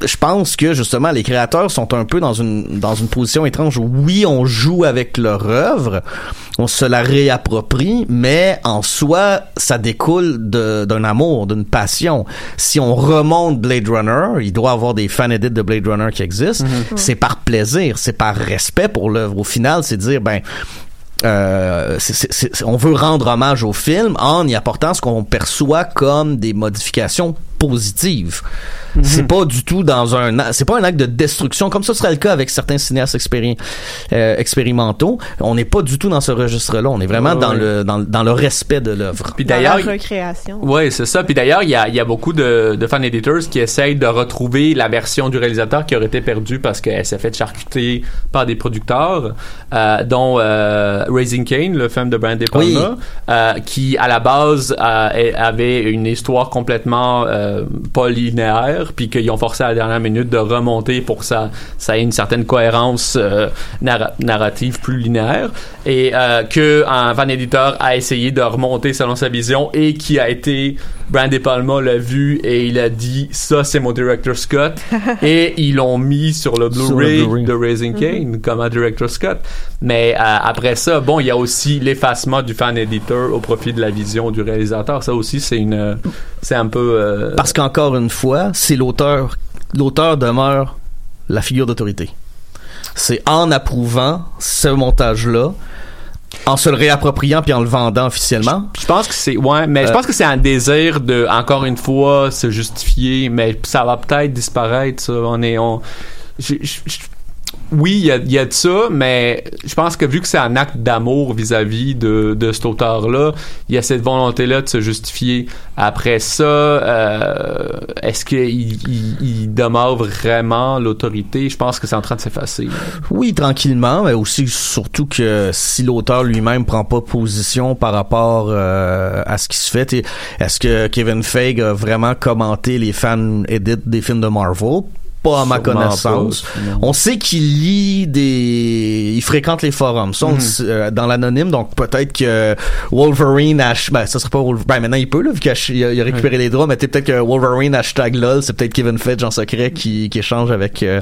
je pense que justement les créateurs sont un peu dans une dans une position étrange. Oui, on joue avec leur œuvre, on se la réapproprie, mais en soi, ça découle d'un amour, d'une passion. Si on remonte Blade Runner, il doit y avoir des fan edits de Blade Runner qui existent. Mm-hmm. C'est par plaisir, c'est par respect pour l'œuvre. Au final, c'est dire ben euh, on veut rendre hommage au film en y apportant ce qu'on perçoit comme des modifications positives. Mhm. C'est pas du tout dans un c'est pas un acte de destruction comme ça serait le cas avec certains cinéastes euh, expérimentaux. On n'est pas du tout dans ce registre-là. On est vraiment dans le dans, dans, le respect de l'œuvre. Puis d'ailleurs, recréation. Oui, c'est ça. Puis d'ailleurs, il y a, y a beaucoup de, de fan editors qui essayent de retrouver la version du réalisateur qui aurait été perdue parce qu'elle s'est faite charcuter par des producteurs, euh, dont euh, Raising Kane, le film de Brian De Palma, euh, qui à la base euh, avait une histoire complètement euh, pas linéaire, puis qu'ils ont forcé à la dernière minute de remonter pour que ça, ça ait une certaine cohérence euh, narrative plus linéaire, et que un fan éditeur a essayé de remonter selon sa vision et qui a été Brian De Palma l'a vu et il a dit ça c'est mon director Scott. (laughs) Et ils l'ont mis sur le Blu-ray de Raising mm-hmm. Kane comme un director Scott. Mais après ça bon il y a aussi l'effacement du fan editor au profit de la vision du réalisateur. Ça aussi c'est une c'est un peu euh, parce qu'encore une fois c'est l'auteur l'auteur demeure la figure d'autorité c'est en approuvant ce montage là en se le réappropriant puis en le vendant officiellement. Je, pense que c'est ouais, mais je euh, pense que c'est un désir de encore une fois se justifier, mais ça va peut-être disparaître. Ça. On est on. Je, oui, il y a, de ça, mais je pense que vu que c'est un acte d'amour vis-à-vis de, cet auteur-là, il y a cette volonté-là de se justifier. Après ça, euh, est-ce qu'il il, demeure vraiment l'autorité? Je pense que c'est en train de s'effacer. Oui, tranquillement, mais aussi surtout que si l'auteur lui-même prend pas position par rapport euh, à ce qui se fait, est-ce que Kevin Feige a vraiment commenté les fan edits des films de Marvel? Pas à ma connaissance. on sait qu'il lit des, il fréquente les forums. Ça, mhm. euh, dans l'anonyme, donc peut-être que Wolverine, hash... ben ça serait pas Wolverine. Ben maintenant il peut là, vu qu'il a, récupéré les droits, mais peut-être que Wolverine hashtag lol, c'est peut-être Kevin Feige en secret qui, qui échange avec euh,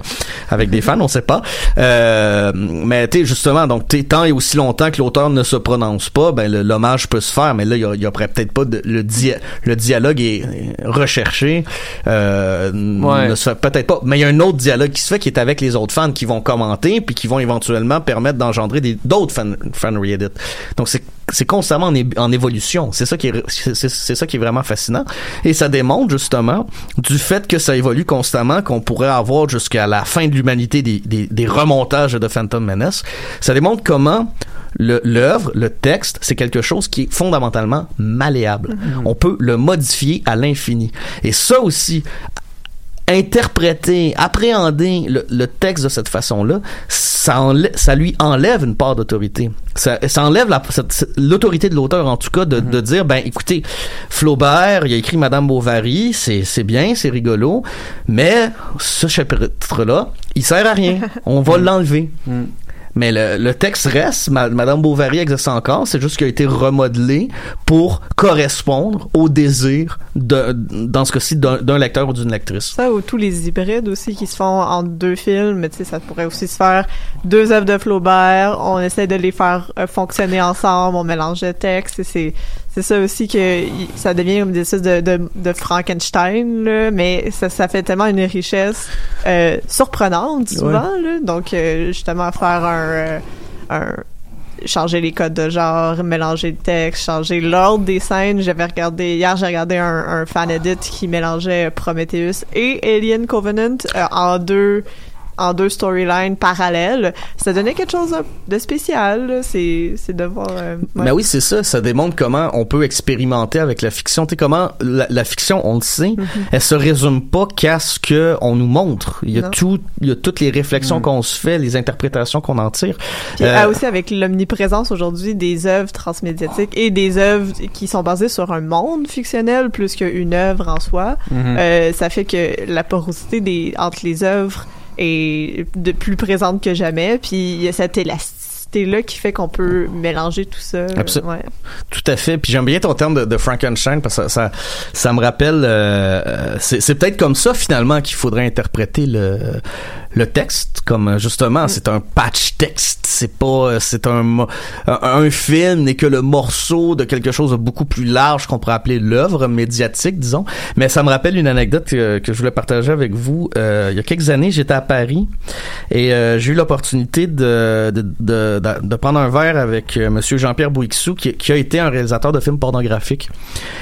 avec des fans, on sait pas. Euh, mais tu justement, donc tant et aussi longtemps que l'auteur ne se prononce pas, ben l'hommage peut se faire, mais là il y, a, peut-être pas de, le, le dialogue est recherché, euh, ne se fait peut-être pas mais il y a un autre dialogue qui se fait qui est avec les autres fans qui vont commenter puis qui vont éventuellement permettre d'engendrer des d'autres fan, fan re-edits. Donc c'est c'est constamment en, en évolution. C'est ça qui est c'est ça qui est vraiment fascinant et ça démontre justement du fait que ça évolue constamment qu'on pourrait avoir jusqu'à la fin de l'humanité des, des, des remontages de Phantom Menace. Ça démontre comment l'œuvre, le, texte, c'est quelque chose qui est fondamentalement malléable. Mm-hmm. On peut le modifier à l'infini. Et ça aussi, interpréter, appréhender le, texte de cette façon-là, ça, ça lui enlève une part d'autorité. Ça, ça enlève l'autorité de l'auteur, en tout cas, de, de, dire, ben, écoutez, Flaubert, il a écrit Madame Bovary, c'est, c'est bien, c'est rigolo, mais ce chapitre-là, il sert à rien. (laughs) On va l'enlever. Mm. Mais le, le texte reste, Madame Bovary existe encore, c'est juste qu'il a été remodelé pour correspondre au désir dans ce cas-ci, d'un lecteur ou d'une lectrice. Ça, ou tous les hybrides aussi qui se font en deux films, mais tu sais, ça pourrait aussi se faire deux œuvres de Flaubert, on essaie de les faire euh, fonctionner ensemble, on mélange le texte, c'est c'est ça aussi que ça devient comme des espèces de, de, de Frankenstein là, mais ça, ça fait tellement une richesse euh, surprenante souvent là, donc euh, justement faire un, euh, un changer les codes de genre, mélanger le texte, changer l'ordre des scènes. J'avais regardé hier, j'ai regardé un, un fan edit qui mélangeait Prometheus et Alien Covenant en deux en deux storylines parallèles, ça donnait quelque chose de spécial. C'est c'est de voir. Euh, Mais oui, c'est ça. Ça démontre comment on peut expérimenter avec la fiction. Tu sais comment la, fiction, on le sait, mm-hmm. elle se résume pas qu'à ce que on nous montre. Il y a tout, il y a toutes les réflexions mm. qu'on se fait, les interprétations qu'on en tire. Puis euh, ah, aussi avec l'omniprésence aujourd'hui des œuvres transmédiatiques et des œuvres qui sont basées sur un monde fictionnel plus qu'une œuvre en soi, mm-hmm. euh, ça fait que la porosité des entre les œuvres est de plus présente que jamais. Puis il y a cette élasticité-là qui fait qu'on peut mélanger tout ça. Absolument. Tout à fait. Puis j'aime bien ton terme de, de, Frankenstein parce que ça, ça, me rappelle... Euh, c'est peut-être comme ça, finalement, qu'il faudrait interpréter le le texte comme euh, justement mm. c'est un patch texte. C'est pas euh, c'est un, un, film n'est que le morceau de quelque chose de beaucoup plus large qu'on pourrait appeler l'œuvre médiatique disons. Mais ça me rappelle une anecdote que, je voulais partager avec vous. Euh, il y a quelques années j'étais à Paris et j'ai eu l'opportunité de de, de, de, prendre un verre avec monsieur Jean-Pierre Bouixou qui, qui, a été un réalisateur de films pornographiques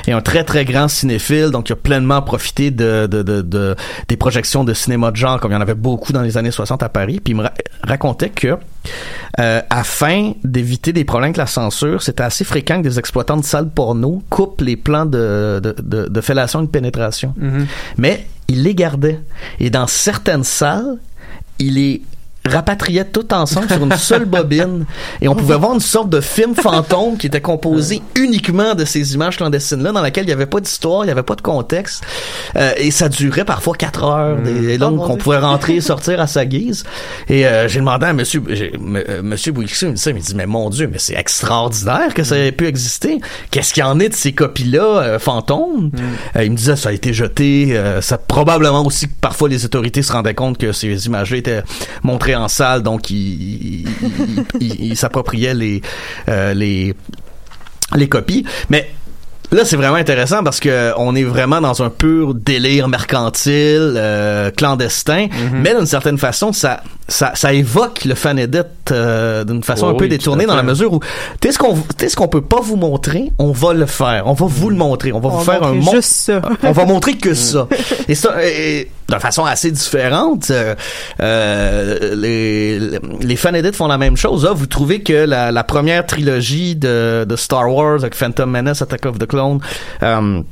et un très très grand cinéphile. Donc il a pleinement profité de, de, de, des projections de cinéma de genre comme il y en avait beaucoup dans les années 60 à Paris, puis il me racontait que euh, afin d'éviter des problèmes avec la censure, c'était assez fréquent que des exploitants de salles porno coupent les plans de, de, de, de fellation et de pénétration. Mm-hmm. Mais il les gardait. Et dans certaines salles, il est rapatriaient tout ensemble sur une seule bobine et on pouvait voir une sorte de film fantôme qui était composé uniquement de ces images clandestines là dans laquelle il n'y avait pas d'histoire il n'y avait pas de contexte euh, et ça durait parfois quatre heures et donc oh, on pouvait rentrer et (laughs) sortir à sa guise. Et euh, j'ai demandé à monsieur euh, monsieur Bouixou il me dit il me dit mais mon dieu mais c'est extraordinaire que ça ait pu exister. Qu'est-ce qu'il y en est de ces copies là fantômes? Mm. il me disait ça a été jeté ça probablement aussi que parfois les autorités se rendaient compte que ces images là étaient montrées en salle, donc il, s'appropriait les, euh, les, les copies. Mais Là, c'est vraiment intéressant parce que on est vraiment dans un pur délire mercantile, euh, clandestin, mm-hmm. mais d'une certaine façon, ça, ça, ça évoque le fan edit euh, d'une façon un peu détournée dans la mesure où tu ce qu'on tu ce qu'on peut pas vous montrer, on va le faire, on va vous le montrer, on va vous faire un juste ça. (laughs) on va montrer que (laughs) ça. Et ça et, d'une façon assez différente, euh, euh les, les fan edits font la même chose. Là, vous trouvez que la, la première trilogie de, de Star Wars avec Phantom Menace, Attack of the Clone euh,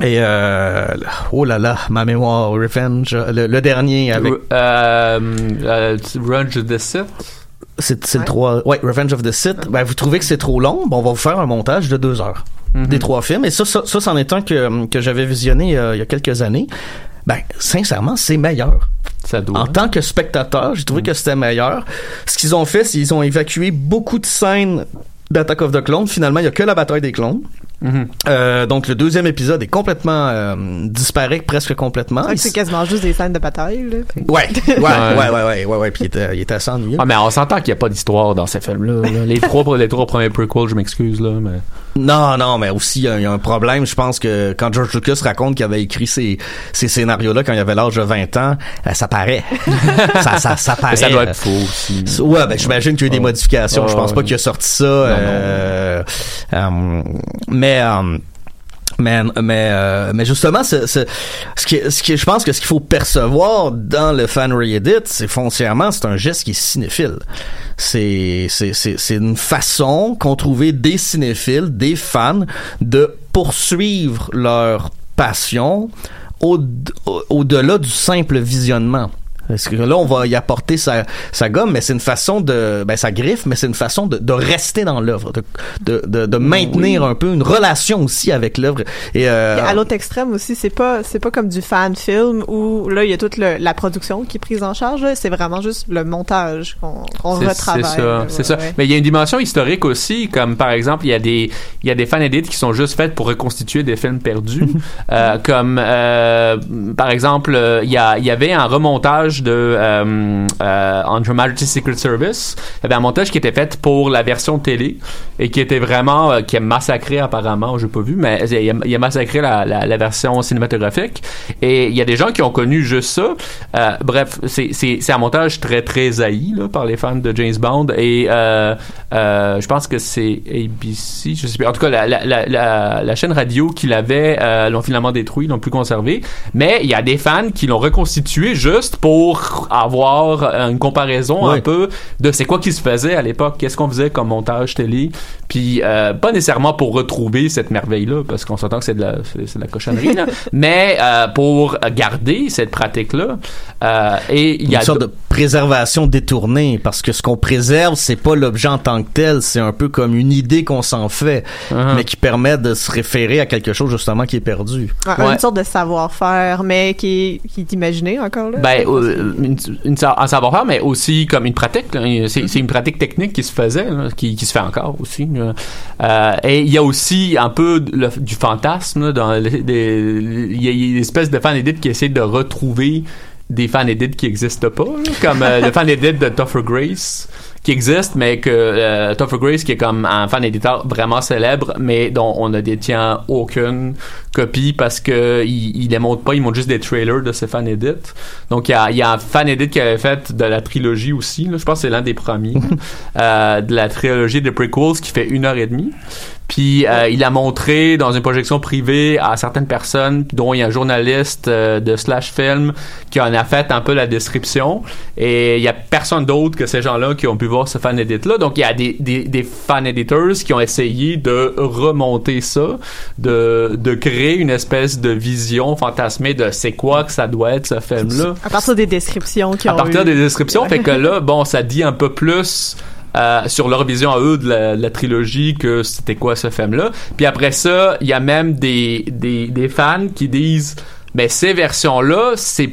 et euh, oh là là, ma mémoire, Revenge, le, dernier avec euh, euh, Revenge of the Sith? C'est le 3. Ouais, Revenge of the Sith. Ben, vous trouvez que c'est trop long? Bon, on va vous faire un montage de deux heures. Mm-hmm. Des trois films. Et ça, ça, ça c'en est un que, que j'avais visionné il y a quelques années. Ben, sincèrement, c'est meilleur. Ça doit. En tant que spectateur, j'ai trouvé mm. que c'était meilleur. Ce qu'ils ont fait, c'est qu'ils ont évacué beaucoup de scènes d'Attack of the Clones. Finalement, il y a que la bataille des clones. Mhm. Euh, donc le deuxième épisode est complètement euh, disparaît presque complètement. C'est quasiment juste des scènes de bataille. Là. (laughs) Ouais, ouais, ouais, ouais, ouais, ouais, ouais, Puis il était, il était assez ennuyeux. Ah, mais on s'entend qu'il n'y a pas d'histoire dans ces films-là. Les (laughs) trois, les trois premiers prequels, je m'excuse là, mais. Non, non, mais aussi il y, a un problème. Je pense que quand George Lucas raconte qu'il avait écrit ces, ces scénarios-là quand il avait l'âge de 20 ans, euh, ça paraît. (laughs) ça, ça, ça paraît. ça doit être faux aussi. Ouais, ben j'imagine qu'il y a eu des oh. modifications. je pense pas qu'il a sorti ça. Euh, euh, mais euh, mais mais euh, mais justement ce, ce, ce qui ce qui je pense que ce qu'il faut percevoir dans le fan re-edit c'est foncièrement c'est un geste qui est cinéphile. C'est c'est c'est c'est une façon qu'ont trouvé des cinéphiles des fans de poursuivre leur passion au, au-delà du simple visionnement parce que là, on va y apporter sa, sa gomme, mais c'est une façon de, ben, sa griffe, mais c'est une façon de, de rester dans l'œuvre, de, de, de, de, maintenir un peu une relation aussi avec l'œuvre. Et, euh, à l'autre extrême aussi, c'est pas, c'est pas comme du fan film où là, il y a toute le, la production qui est prise en charge. C'est vraiment juste le montage qu'on, qu'on retravaille. C'est ça, c'est ça. Mais il y a une dimension historique aussi, comme par exemple, il y a des, il y a des fan edits qui sont juste faites pour reconstituer des films perdus, (laughs) euh, comme euh, par exemple, il y a, il y avait un remontage de euh, euh, Secret Service. Il y avait un montage qui était fait pour la version télé et qui était vraiment euh, qui a massacré apparemment, j'ai pas vu, mais il a, massacré la, version cinématographique. Et il y a des gens qui ont connu juste ça. Euh, bref, c'est un montage très très haï par les fans de James Bond et euh, je pense que c'est ABC, je sais plus. En tout cas, la, la chaîne radio qui l'avait l'ont finalement détruit, l'ont plus conservé. Mais il y a des fans qui l'ont reconstitué juste pour pour avoir une comparaison un peu de c'est quoi qui se faisait à l'époque, qu'est-ce qu'on faisait comme montage télé, puis euh, pas nécessairement pour retrouver cette merveille-là, parce qu'on s'entend que c'est de la, c'est, de la cochonnerie, là, (laughs) mais euh, pour garder cette pratique-là. Euh, et il y a une sorte de préservation détournée, parce que ce qu'on préserve, c'est pas l'objet en tant que tel, c'est un peu comme une idée qu'on s'en fait, uh-huh. mais qui permet de se référer à quelque chose justement qui est perdu. Une sorte de savoir-faire, mais qui, qui est imaginé encore là. Ben, une, un savoir-faire, mais aussi comme une pratique. C'est une pratique technique qui se faisait, qui, qui, se fait encore aussi. Euh, et il y a aussi un peu du fantasme. dans il y a une espèce de fan edit qui essaie de retrouver des fan edits qui n'existent pas, comme euh, le (laughs) fan edit de Tougher Grace qui existe, mais que euh, Topher Grace, qui est comme un fan éditeur vraiment célèbre, mais dont on ne détient aucune copie parce que il, il les montre pas, il montre juste des trailers de ses fan edits. Donc il y a, y a un fan edit qui avait fait de la trilogie aussi, là, je pense que c'est l'un des premiers, (laughs) euh, de la trilogie de prequels qui fait une heure et demie. Puis euh, il a montré dans une projection privée à certaines personnes, dont il y a un journaliste euh, de Slash Film qui en a fait un peu la description. Et il y a personne d'autre que ces gens-là qui ont pu voir ce fan edit-là. Donc il y a des, des, des, fan editors qui ont essayé de remonter ça, de, de créer une espèce de vision fantasmée de c'est quoi que ça doit être ce film-là. À partir des descriptions qui À partir des descriptions, fait que là, bon, ça dit un peu plus euh, sur leur vision à eux de la, trilogie que c'était quoi ce film-là. Puis après ça, il y a même des, des, des fans qui disent mais ces versions-là, c'est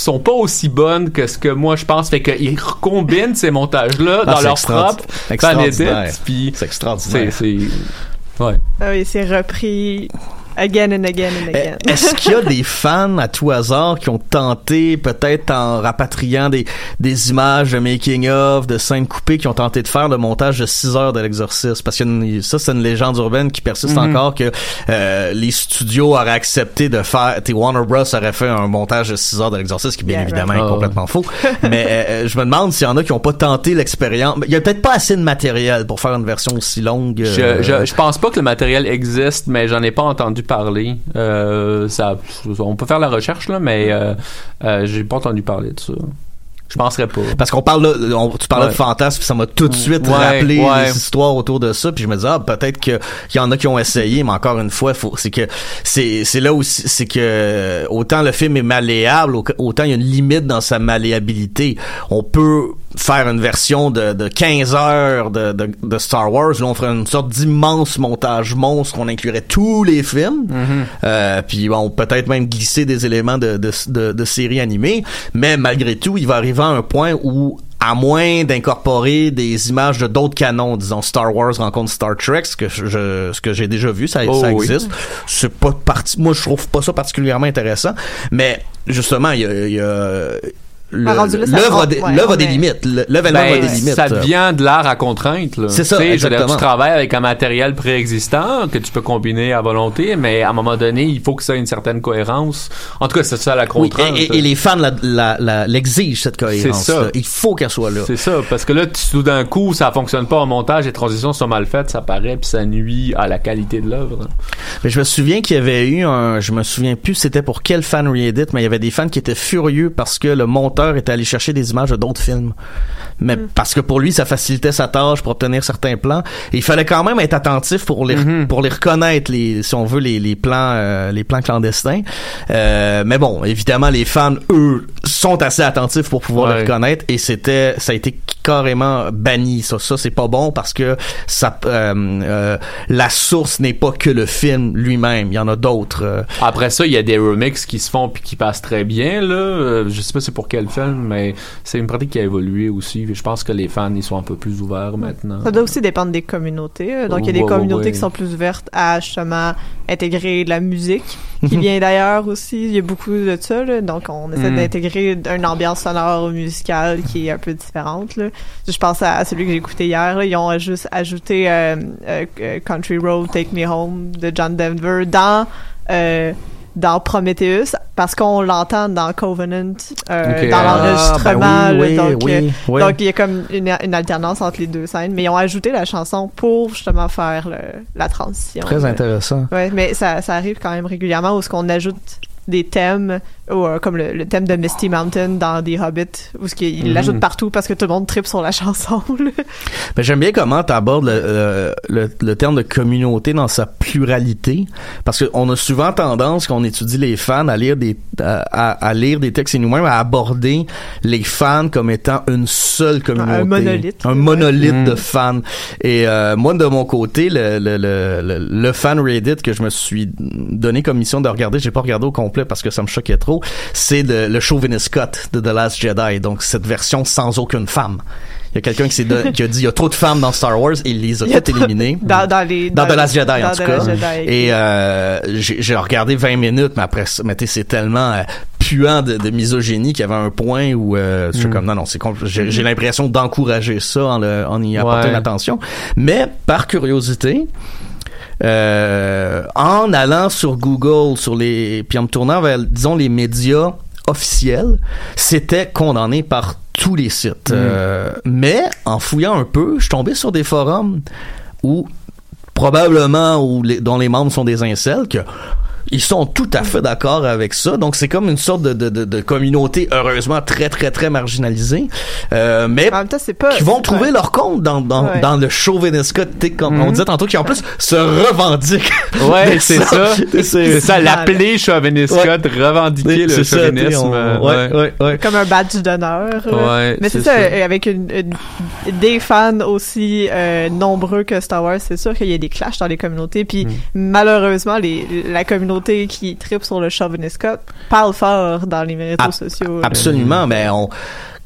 sont pas aussi bonnes que ce que moi je pense. Fait qu'ils combinent ces montages là ah, dans leur propre fan edit c'est extraordinaire. c'est ouais. Ah oui c'est repris Again and again and again. Est-ce qu'il y a (laughs) des fans à tout hasard qui ont tenté, peut-être en rapatriant des, des images de making-of, de scènes coupées, qui ont tenté de faire le montage de 6 heures de l'exorcisme? Parce que ça, c'est une légende urbaine qui persiste mm-hmm. encore que euh, les studios auraient accepté de faire... Warner Bros. aurait fait un montage de 6 heures de l'exorcisme, qui bien évidemment est complètement faux. Mais euh, euh, je me demande s'il y en a qui ont pas tenté l'expérience. Il y a peut-être pas assez de matériel pour faire une version aussi longue. Je, je, je pense pas que le matériel existe, mais j'en ai pas entendu parler. Euh, ça, on peut faire la recherche là, mais euh, euh, j'ai pas entendu parler de ça. Je penserais pas. Parce qu'on parle là, tu parlais de fantasme, ça m'a tout de suite rappelé les histoires autour de ça, puis je me disais ah, peut-être qu'il y en a qui ont essayé, mais encore une fois, faut c'est que c'est c'est là aussi c'est que autant le film est malléable, autant il y a une limite dans sa malléabilité. On peut faire une version de, de 15 heures de, de, de Star Wars, là on ferait une sorte d'immense montage monstre, on inclurait tous les films, mm-hmm. euh, puis bon peut-être même glisser des éléments de, de, de, de séries animées, mais malgré tout, il va arriver à un point où à moins d'incorporer des images de d'autres canons, disons Star Wars rencontre Star Trek, ce que je, ce que j'ai déjà vu, ça, Oh ça oui. existe. C'est pas parti, moi je trouve pas ça particulièrement intéressant, mais justement il y a, y a Ah, l'œuvre a des, ouais, l'œuvre a des limites. Ben, a des limites. Ça devient de l'art à contrainte. C'est ça, Tu sais, je veux dire, exactement. Tu travailles avec un matériel préexistant que tu peux combiner à volonté, mais à un moment donné, il faut que ça ait une certaine cohérence. En tout cas, c'est ça la Oui, contrainte. et, et- et les fans l'exigent cette cohérence. C'est ça. Il faut qu'elle soit là. C'est ça, parce que là, tout d'un coup, ça fonctionne pas en montage, les transitions sont mal faites, ça paraît, puis ça nuit à la qualité de l'œuvre. Mais je me souviens qu'il y avait eu un, je me souviens plus c'était pour quel fan Reddit, mais il y avait des fans qui étaient furieux parce que le était allé chercher des images de d'autres films. Mais parce que pour lui, ça facilitait sa tâche pour obtenir certains plans. Et il fallait quand même être attentif pour les, pour les reconnaître, les, si on veut, les, les plans, euh, les plans clandestins. Euh, mais bon, évidemment, les fans, eux, sont assez attentifs pour pouvoir Ouais. les reconnaître. Et c'était, ça a été carrément banni. Ça, ça c'est pas bon parce que ça, euh, euh, la source n'est pas que le film lui-même. Il y en a d'autres. euh. Après ça, il y a des remixes qui se font puis qui passent très bien, là. Je sais pas c'est pour quel film, mais c'est une pratique qui a évolué aussi. Je pense que les fans, ils sont un peu plus ouverts maintenant. Ça doit aussi dépendre des communautés. euh, Donc, il y a des Ouais, communautés ouais. qui sont plus ouvertes à justement intégrer de la musique, qui vient d'ailleurs aussi. Il y a beaucoup de ça. là. Donc, on essaie Mm. d'intégrer une ambiance sonore musicale qui est un peu différente. Là. Je pense à, à celui que j'ai écouté hier. là. Ils ont juste ajouté euh, euh, euh, Country Road, Take Me Home de John Denver dans... euh, dans Prometheus parce qu'on l'entend dans Covenant euh, dans Ah, l'enregistrement ben oui, là, oui, donc oui, euh, oui. donc il y a comme une, une alternance entre les deux scènes, mais ils ont ajouté la chanson pour justement faire le- la transition. Très intéressant. Ouais, mais ça, ça arrive quand même régulièrement où ce qu'on ajoute des thèmes, ou, euh, comme le, le thème de Misty Mountain dans The Hobbit, où ce qu'ils Mhm. l'ajoutent partout parce que tout le monde tripe sur la chanson. Ben, j'aime bien comment tu abordes le, le, le- terme de communauté dans sa pluralité, parce qu'on a souvent tendance, quand on étudie les fans, à lire des à, à- lire des textes et nous-mêmes à aborder les fans comme étant une seule communauté, Un monolithe, un monolithe Mm. de fans. Et euh, moi, de mon côté, le, le, le, le, le fan Reddit que je me suis donné comme mission de regarder, j'ai pas regardé au complet parce que ça me choquait trop, c'est le, Chauvinist Cut de The Last Jedi, donc cette version sans aucune femme. Il y a quelqu'un qui, (laughs) a dit il y a trop de femmes dans Star Wars et il les a toutes éliminées. (laughs) Dans, dans les Dans The Last Jedi, en tout cas. Et euh, j'ai regardé 20 minutes, mais après, mais c'est tellement euh, puant de, de misogynie qu'il y avait un point où euh, je suis Mm. comme non, non, c'est j'ai j'ai l'impression d'encourager ça en, le- en y apportant Ouais. une attention. Mais par curiosité, euh, en allant sur Google, sur les, puis en me tournant vers, disons, les médias officiels, c'était condamné par tous les sites. Euh, mais en fouillant un peu, je tombé sur des forums où probablement où les, dont les membres sont des incels que ils sont tout à fait d'accord avec ça. Donc c'est comme une sorte de, de, de, de communauté heureusement très très très marginalisée, euh, mais En même temps, c'est pas. qui vont trouver pas- leur compte dans, dans, Ouais. dans le chauvinisme, comme on Mhm. disait tantôt, qui en plus se revendique. Ouais, (laughs) c'est ça. C'est ça, l'appeler chauviniste, Ouais. revendiquer le chauvinisme. on- euh, ouais, ouais, ouais. comme un badge d'honneur. Mais c'est ça. euh, avec une, une- des fans aussi euh, nombreux que Star Wars, c'est sûr qu'il y a des clashs dans les communautés. Puis Mm. malheureusement, les, la communauté qui tripe sur le chauvinist cut parle fort dans les réseaux Ab- sociaux. là. Absolument, mais on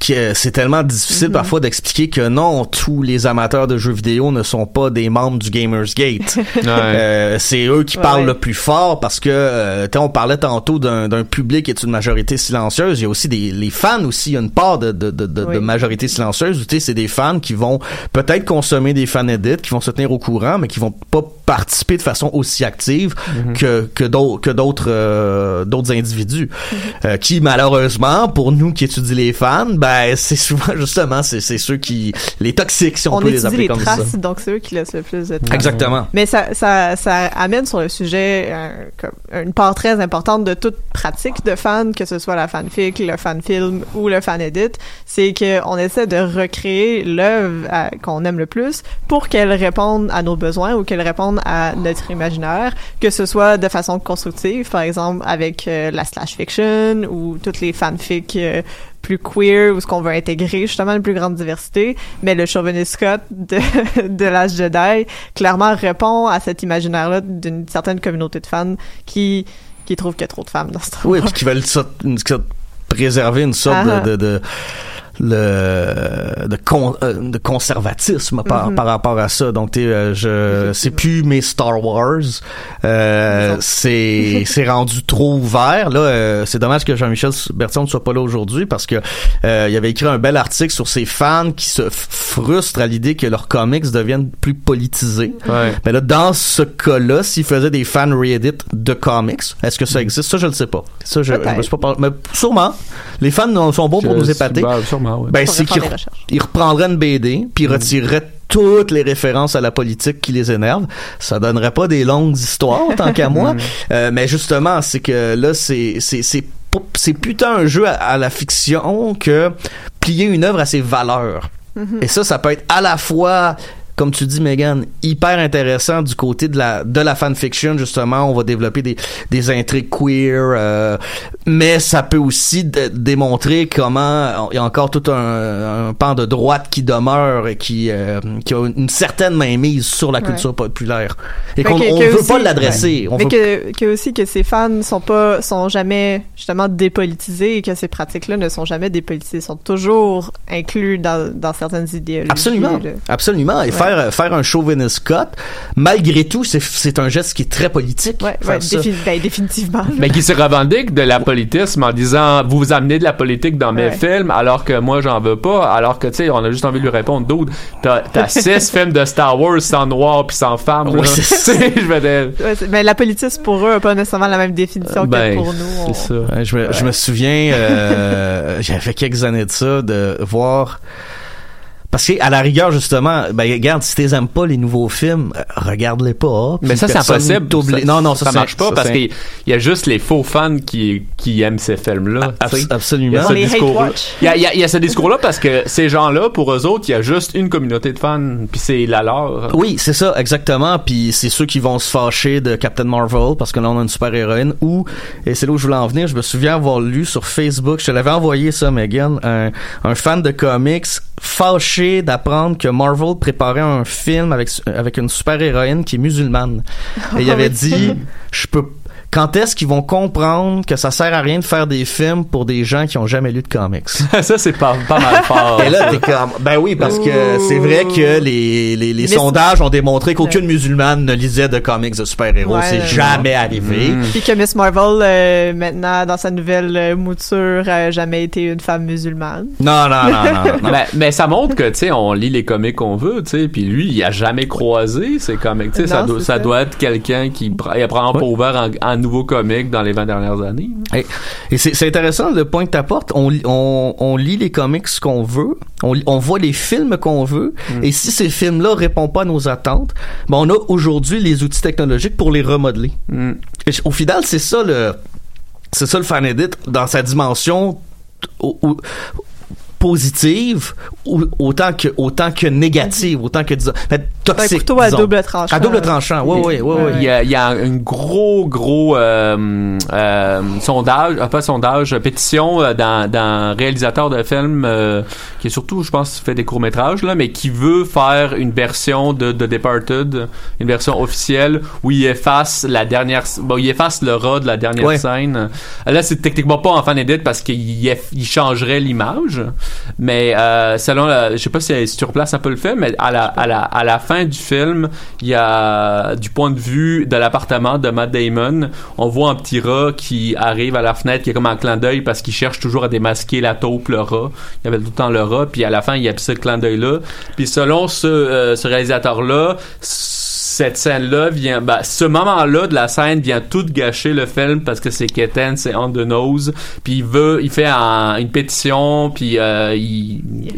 que c'est tellement difficile Mhm. parfois d'expliquer que non, tous les amateurs de jeux vidéo ne sont pas des membres du Gamers Gate. (laughs) Ouais. Euh, c'est eux qui Ouais. parlent le plus fort parce que euh, on parlait tantôt d'un public qui est une majorité silencieuse. Il y a aussi des les fans aussi. Il y a une part de de, de, de- Oui. de majorité silencieuse. où, Tu sais, c'est des fans qui vont peut-être consommer des fan edits, qui vont se tenir au courant, mais qui vont pas participer de façon aussi active que que d'autres que d'autres euh, d'autres individus euh, qui malheureusement pour nous qui étudient les fans, ben c'est souvent justement c'est c'est ceux qui les toxiques si on, On peut les appeler les comme traces, ça. donc c'est eux qui laissent le plus de traces. Exactement. Mais ça, ça, ça amène sur le sujet euh, comme une part très importante de toute pratique de fan, que ce soit la fanfic, le fanfilm ou le fan edit, c'est qu'on essaie de recréer l'œuvre euh, qu'on aime le plus pour qu'elle réponde à nos besoins ou qu'elle réponde à notre imaginaire, que ce soit de façon constructive, par exemple avec euh, la slash fiction ou toutes les fanfics euh, plus queer où ce qu'on veut intégrer justement une plus grande diversité mais le chauvinist Scott de, (laughs) de l'âge Jedi clairement répond à cet imaginaire là d'une certaine communauté de fans qui qui trouve qu'il y a trop de femmes dans Star Oui, (laughs) puis qui veulent une sorte- préserver une sorte Ah. de, de, de le de, con, euh, de conservatisme par, mm-hmm. par rapport à ça. Donc, euh, je c'est plus mes Star Wars. Euh, c'est c'est rendu trop ouvert. Là, euh, c'est dommage que Jean-Michel Bertrand ne soit pas là aujourd'hui parce que euh, il avait écrit un bel article sur ses fans qui se frustrent à l'idée que leurs comics deviennent plus politisés. Mais là, dans ce cas-là, s'il faisait des fan Reddit de comics, est-ce que ça existe? Ça, je ne sais pas. Ça, je, je sais pas. Mais sûrement, les fans sont bons pour nous épater. Ben, c'est qu'ils reprendraient une BD puis mm. retireraient toutes les références à la politique qui les énervent. Ça donnerait pas des longues histoires tant qu'à (laughs) moi. Euh, mais justement, c'est que là, c'est c'est c'est c'est putain un jeu à, la fiction que plier une œuvre à ses valeurs. Mm-hmm. Et ça, ça peut être à la fois comme tu dis, Megan, hyper intéressant du côté de la de la fanfiction justement. On va développer des des intrigues queer, euh, mais ça peut aussi démontrer comment il y a encore tout un, un, pan de droite qui demeure et qui euh, qui a une certaine mainmise sur la culture populaire et qu'on on veut pas l'adresser. Mais que, que aussi que ces fans sont pas sont jamais justement dépolitisés et que ces pratiques-là ne sont jamais dépolitisées, sont toujours inclus dans dans certaines idéologies. Absolument, absolument. Et faire faire un chauvinist cut, malgré tout, c'est un geste qui est très politique. Ouais, ben, définitivement. Mais qui se revendique de la politisme en disant vous vous amenez de la politique dans mes films alors que moi j'en veux pas, alors que tu sais on a juste envie de lui répondre d'autres. T'as as (laughs) six films de Star Wars sans noir puis sans femme. Oui, (laughs) je mais la politisme pour eux n'a pas nécessairement la même définition que ben, pour nous. Ça. je, me, je me souviens, euh, (laughs) j'avais quelques années de ça de voir parce que à la rigueur justement, ben regarde si t'aimes pas les nouveaux films, euh, regarde-les pas. Mais ça c'est impossible. non non ça, ça marche pas parce qu'il y a juste les faux fans qui qui aiment ces films là. absolument. Il y a ce discours. Il y a, il y a, ce discours là parce que ces gens là pour eux autres il y a juste une communauté de fans puis c'est la leur. Oui c'est ça exactement puis c'est ceux qui vont se fâcher de Captain Marvel parce que là on a une super héroïne ou et c'est là où je voulais en venir. Je me souviens avoir lu sur Facebook, je te l'avais envoyé ça Megan, un, un fan de comics fâché d'apprendre que Marvel préparait un film avec avec une super héroïne qui est musulmane. Et il avait dit (laughs) je peux quand est-ce qu'ils vont comprendre que ça sert à rien de faire des films pour des gens qui ont jamais lu de comics? (laughs) Ça c'est pas pas mal (laughs) fort. Et là t'es comme ben oui parce que c'est vrai que les les, les sondages ont démontré qu'aucune musulmane ne lisait de comics de super-héros, c'est jamais arrivé. Mm. Puis que Miss Marvel euh, maintenant dans sa nouvelle euh, mouture a jamais été une femme musulmane. Non non non (laughs) non. mais, mais, ça montre que tu sais on lit les comics qu'on veut, tu sais, puis lui il a jamais croisé ces comics, tu sais ça doit ça. doit être quelqu'un qui il prend pas ouvert en, en nouveaux comics dans les 20 dernières années. Et, et c'est intéressant le point que tu apportes. On, on, on, lit les comics qu'on veut, on, on, voit les films qu'on veut, mm. et si ces films-là répondent pas à nos attentes, ben on a aujourd'hui les outils technologiques pour les remodeler. Mm. au final, c'est ça le c'est ça le fan edit dans sa dimension positive autant que autant que négative autant que disons toxique un couteau à double tranchant à double tranchant oui oui oui, il y a, il y a un gros gros euh, euh, sondage euh, pas sondage pétition euh, dans dans réalisateur de films euh, qui est surtout je pense fait des courts métrages là mais qui veut faire une version de de Departed une version officielle où il efface la dernière bon il efface le rat de la dernière scène. Là c'est techniquement pas en fan edit parce qu'il il changerait l'image mais euh, selon, je sais pas si, si, tu replaces un peu le film, mais à la, à la, à la fin du film, il y a du point de vue de l'appartement de Matt Damon, on voit un petit rat qui arrive à la fenêtre, qui est comme un clin d'œil parce qu'il cherche toujours à démasquer la taupe, le rat. Il y avait tout le temps le rat, puis à la fin, il y a ce clin d'œil là. Puis selon ce, euh, réalisateur là cette scène-là vient, ben, ce moment-là de la scène vient tout gâcher le film parce que c'est Keten, c'est on the nose, puis il veut, il fait une pétition, puis euh,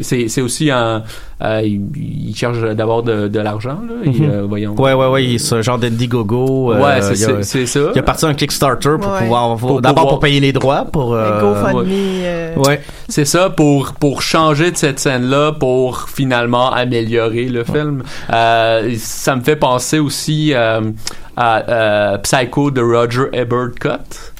c'est aussi un, euh, il, cherche d'abord de, de l'argent là. Et, mhm. euh, voyons. Ouais ouais ouais, c'est un genre d'Indiegogo. Euh, ouais, c'est, ça. Il a parti un Kickstarter pour pouvoir d'abord pour payer les droits pour. Euh, GoFundMe. Ouais. C'est ça pour pour changer de cette scène là pour finalement améliorer le film. ça me fait penser aussi à Psycho de Roger Ebert Cut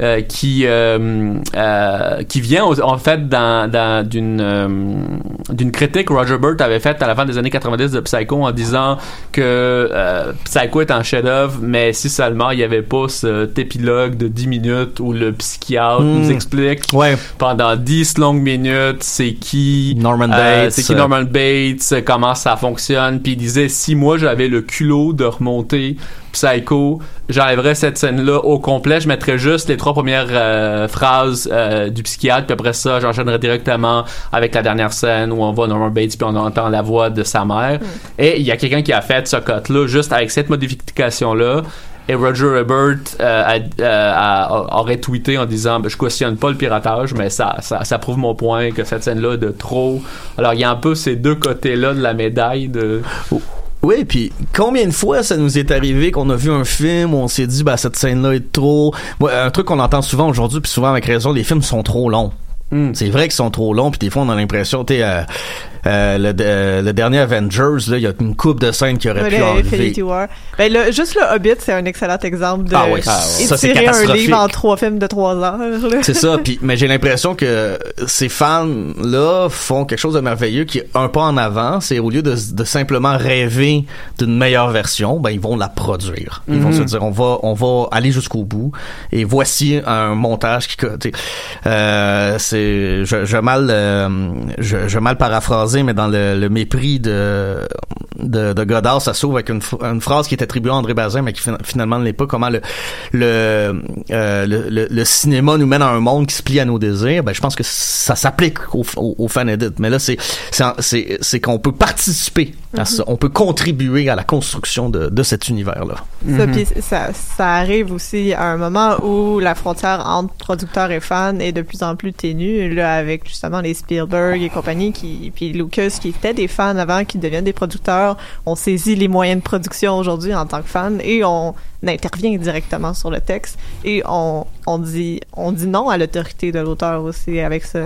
euh, qui euh, euh, qui vient en fait dans, d'une d'une critique que Roger Burt avait faite à la fin des années 90 de Psycho en disant que Psycho est un chef-d'œuvre mais si seulement il n'y avait pas cet épilogue de 10 minutes où le psychiatre nous hmm. explique pendant 10 longues minutes c'est qui Norman Bates c'est qui Norman Bates comment ça fonctionne puis il disait si moi j'avais le culot de remonter Psycho, j'enlèverais cette scène-là au complet. Je mettrais juste les trois premières euh, phrases euh, du psychiatre, puis après ça, j'enchaînerais directement avec la dernière scène où on voit Norman Bates, puis on entend la voix de sa mère. Mm. Et il y a quelqu'un qui a fait ce cut-là juste avec cette modification-là. Et Roger Ebert euh, aurait tweeté en disant ben, Je questionne pas le piratage, mais ça, ça, ça, prouve mon point que cette scène-là de trop. Alors, il y a un peu ces deux côtés-là de la médaille de. Oh. Oui, puis combien de fois ça nous est arrivé qu'on a vu un film où on s'est dit bah cette scène-là est trop un truc qu'on entend souvent aujourd'hui puis souvent avec raison les films sont trop longs. Hmm. C'est vrai qu'ils sont trop longs, puis des fois on a l'impression, tu euh, euh, le, euh, le, dernier Avengers, il y a une coupe de scènes qui aurait pu enlever. Ben, le, juste le Hobbit, c'est un excellent exemple de ah ouais, ah un livre en trois films de trois heures. C'est ça. (laughs) Puis, mais j'ai l'impression que ces fans-là font quelque chose de merveilleux qui est un pas en avant. C'est au lieu de, de simplement rêver d'une meilleure version, ben ils vont la produire. Ils vont se mhm. dire on va on va aller jusqu'au bout et voici un montage qui euh, c'est je, je mal je, je mal paraphrase mais dans le, mépris de, de, de, Godard, ça s'ouvre avec une, une, phrase qui est attribuée à André Bazin, mais qui finalement ne l'est pas. Comment le euh, le, le, le, cinéma nous mène à un monde qui se plie à nos désirs. Ben, je pense que ça s'applique aux, aux, fan edit. Mais là, c'est c'est c'est qu'on peut participer à ça. On peut contribuer à la construction de, de cet univers-là. Ça, mm-hmm. ça, ça arrive aussi à un moment où la frontière entre producteur et fan est de plus en plus ténue. Là, avec justement les Spielberg et compagnie qui puis Lucas qui étaient des fans avant, qui deviennent des producteurs, on saisit les moyens de production aujourd'hui en tant que fan et on intervient directement sur le texte et on, on dit on dit non à l'autorité de l'auteur aussi avec ça.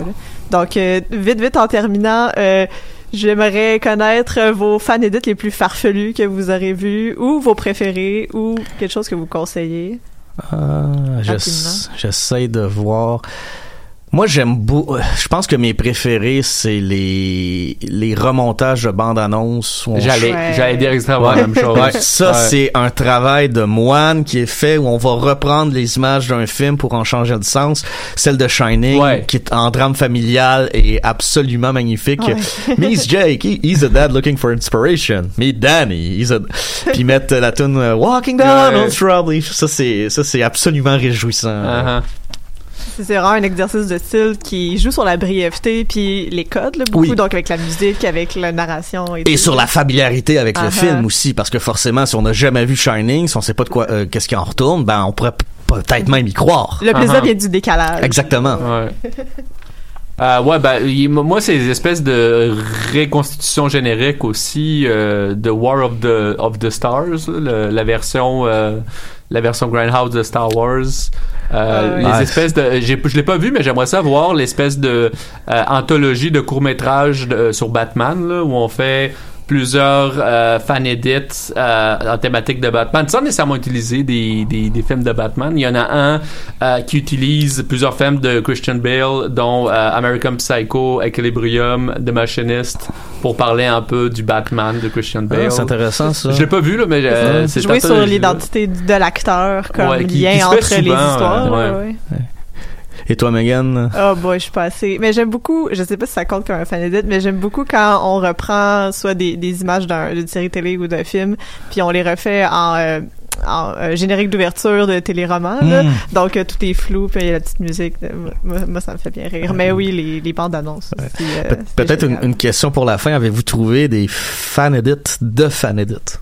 Donc euh, vite vite en terminant. Euh, J'aimerais connaître vos fan edits les plus farfelus que vous aurez vus ou vos préférés ou quelque chose que vous conseillez. Ah, J'essaie de voir. Moi, j'aime beaucoup. Je pense que mes préférés, c'est les les remontages de bandes annonces. J'allais j'allais dire exactement la même chose. ça, c'est un travail de moine qui est fait où on va reprendre les images d'un film pour en changer de sens. Celle de Shining, qui est en drame familial et absolument magnifique. (laughs) Meet Jake, he's a dad looking for inspiration. Meet Danny, he's a. Puis mettre la tune euh, Walking Down on Strawberry. Ça, c'est ça, c'est absolument réjouissant. Uh-huh. C'est vraiment un exercice de style qui joue sur la brièveté puis les codes, là, beaucoup, donc avec la musique, avec la narration. Et, sur la familiarité avec le film aussi, parce que forcément, si on n'a jamais vu Shining, si on sait pas de quoi, euh, qu'est-ce qui en retourne, ben on pourrait peut-être même y croire. Le plaisir uh-huh. vient du décalage. Exactement. Ouais. (laughs) Euh, ouais, ben, moi, c'est des espèces de réconstitution générique aussi euh, de War of the, of the Stars, la version euh, la version Grindhouse de Star Wars. Euh, les espèces de, je l'ai pas vu, mais j'aimerais savoir l'espèce de euh, anthologie de court métrage sur Batman là, où on fait plusieurs euh, fan edits euh, en thématique de Batman sans nécessairement utiliser des, des, des, films de Batman. Il y en a un euh, qui utilise plusieurs films de Christian Bale, dont euh, American Psycho, Equilibrium, The Machinist, pour parler un peu du Batman de Christian ah, Bale. c'est intéressant ça. Je l'ai pas vu là, mais euh, c'est jouer sur l'identité de l'acteur comme lien entre les histoires. Ouais. Et toi, Megan? Oh boy, je suis pas assez. Mais j'aime beaucoup, je sais pas si ça compte comme un fan edit, mais j'aime beaucoup quand on reprend soit des, des images d'une série télé ou d'un film, puis on les refait en... Euh, en euh, générique d'ouverture de téléroman hmm. donc euh, tout est flou puis il y a la petite musique. Moi, ça me fait bien rire. Mais oui les, les bandes annonces peut-être une, une, question pour la fin. Avez-vous trouvé des fan edits de fan edits?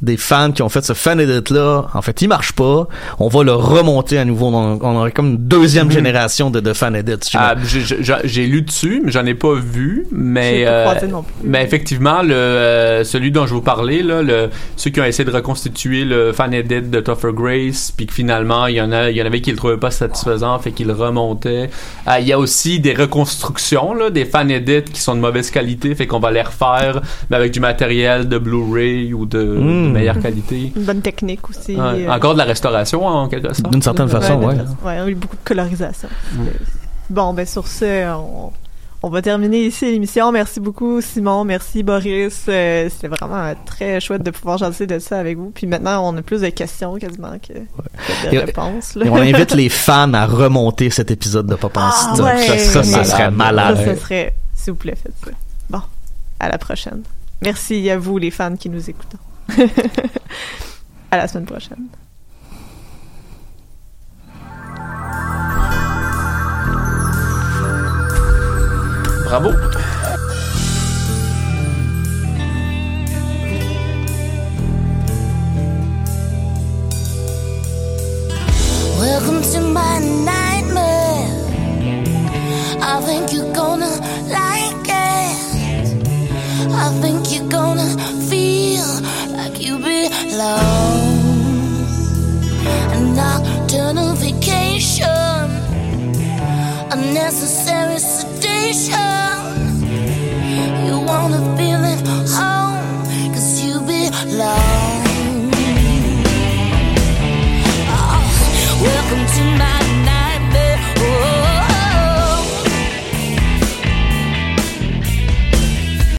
Des fans qui ont fait ce fan edit là en fait il marche pas. On va le remonter à nouveau. On aurait comme une deuxième mhm. génération de, de fan edits ah, j'ai lu dessus mais j'en ai pas vu. Mais euh, mais effectivement le euh, celui dont je vous parlais là le ceux qui ont essayé de reconstituer le fan edit de Tougher Grace puis que finalement il y en a il y en avait qui le trouvaient pas satisfaisant fait qu'ils le remontaient. Ah, il y a aussi des reconstructions là des fan edits qui sont de mauvaise qualité fait qu'on va les refaire mais avec du matériel de Blu-ray ou de, hmm une meilleure qualité. Une bonne technique aussi. Encore de la restauration en quelque sorte. D'une certaine façon, ouais. Ouais, on a eu beaucoup de colorisation. Bon, ben sur ce, on, on va terminer ici l'émission. Merci beaucoup, Simon. Merci, Boris. Euh, C'était vraiment très chouette de pouvoir jaser de ça avec vous. Puis maintenant, on a plus de questions quasiment que, de réponses. Et on invite (laughs) les fans à remonter cet épisode de Pop ah, ça, ça, serait malade. Ça, serait, s'il vous plaît, faites ça. Bon, à la prochaine. Merci à vous, les fans qui nous écoutent. (laughs) à la semaine prochaine. Bravo. Welcome to my nightmare. I think you're gonna like it. I think you're gonna feel A nocturnal vacation, unnecessary sedation. You wanna you belong. Oh, welcome to my.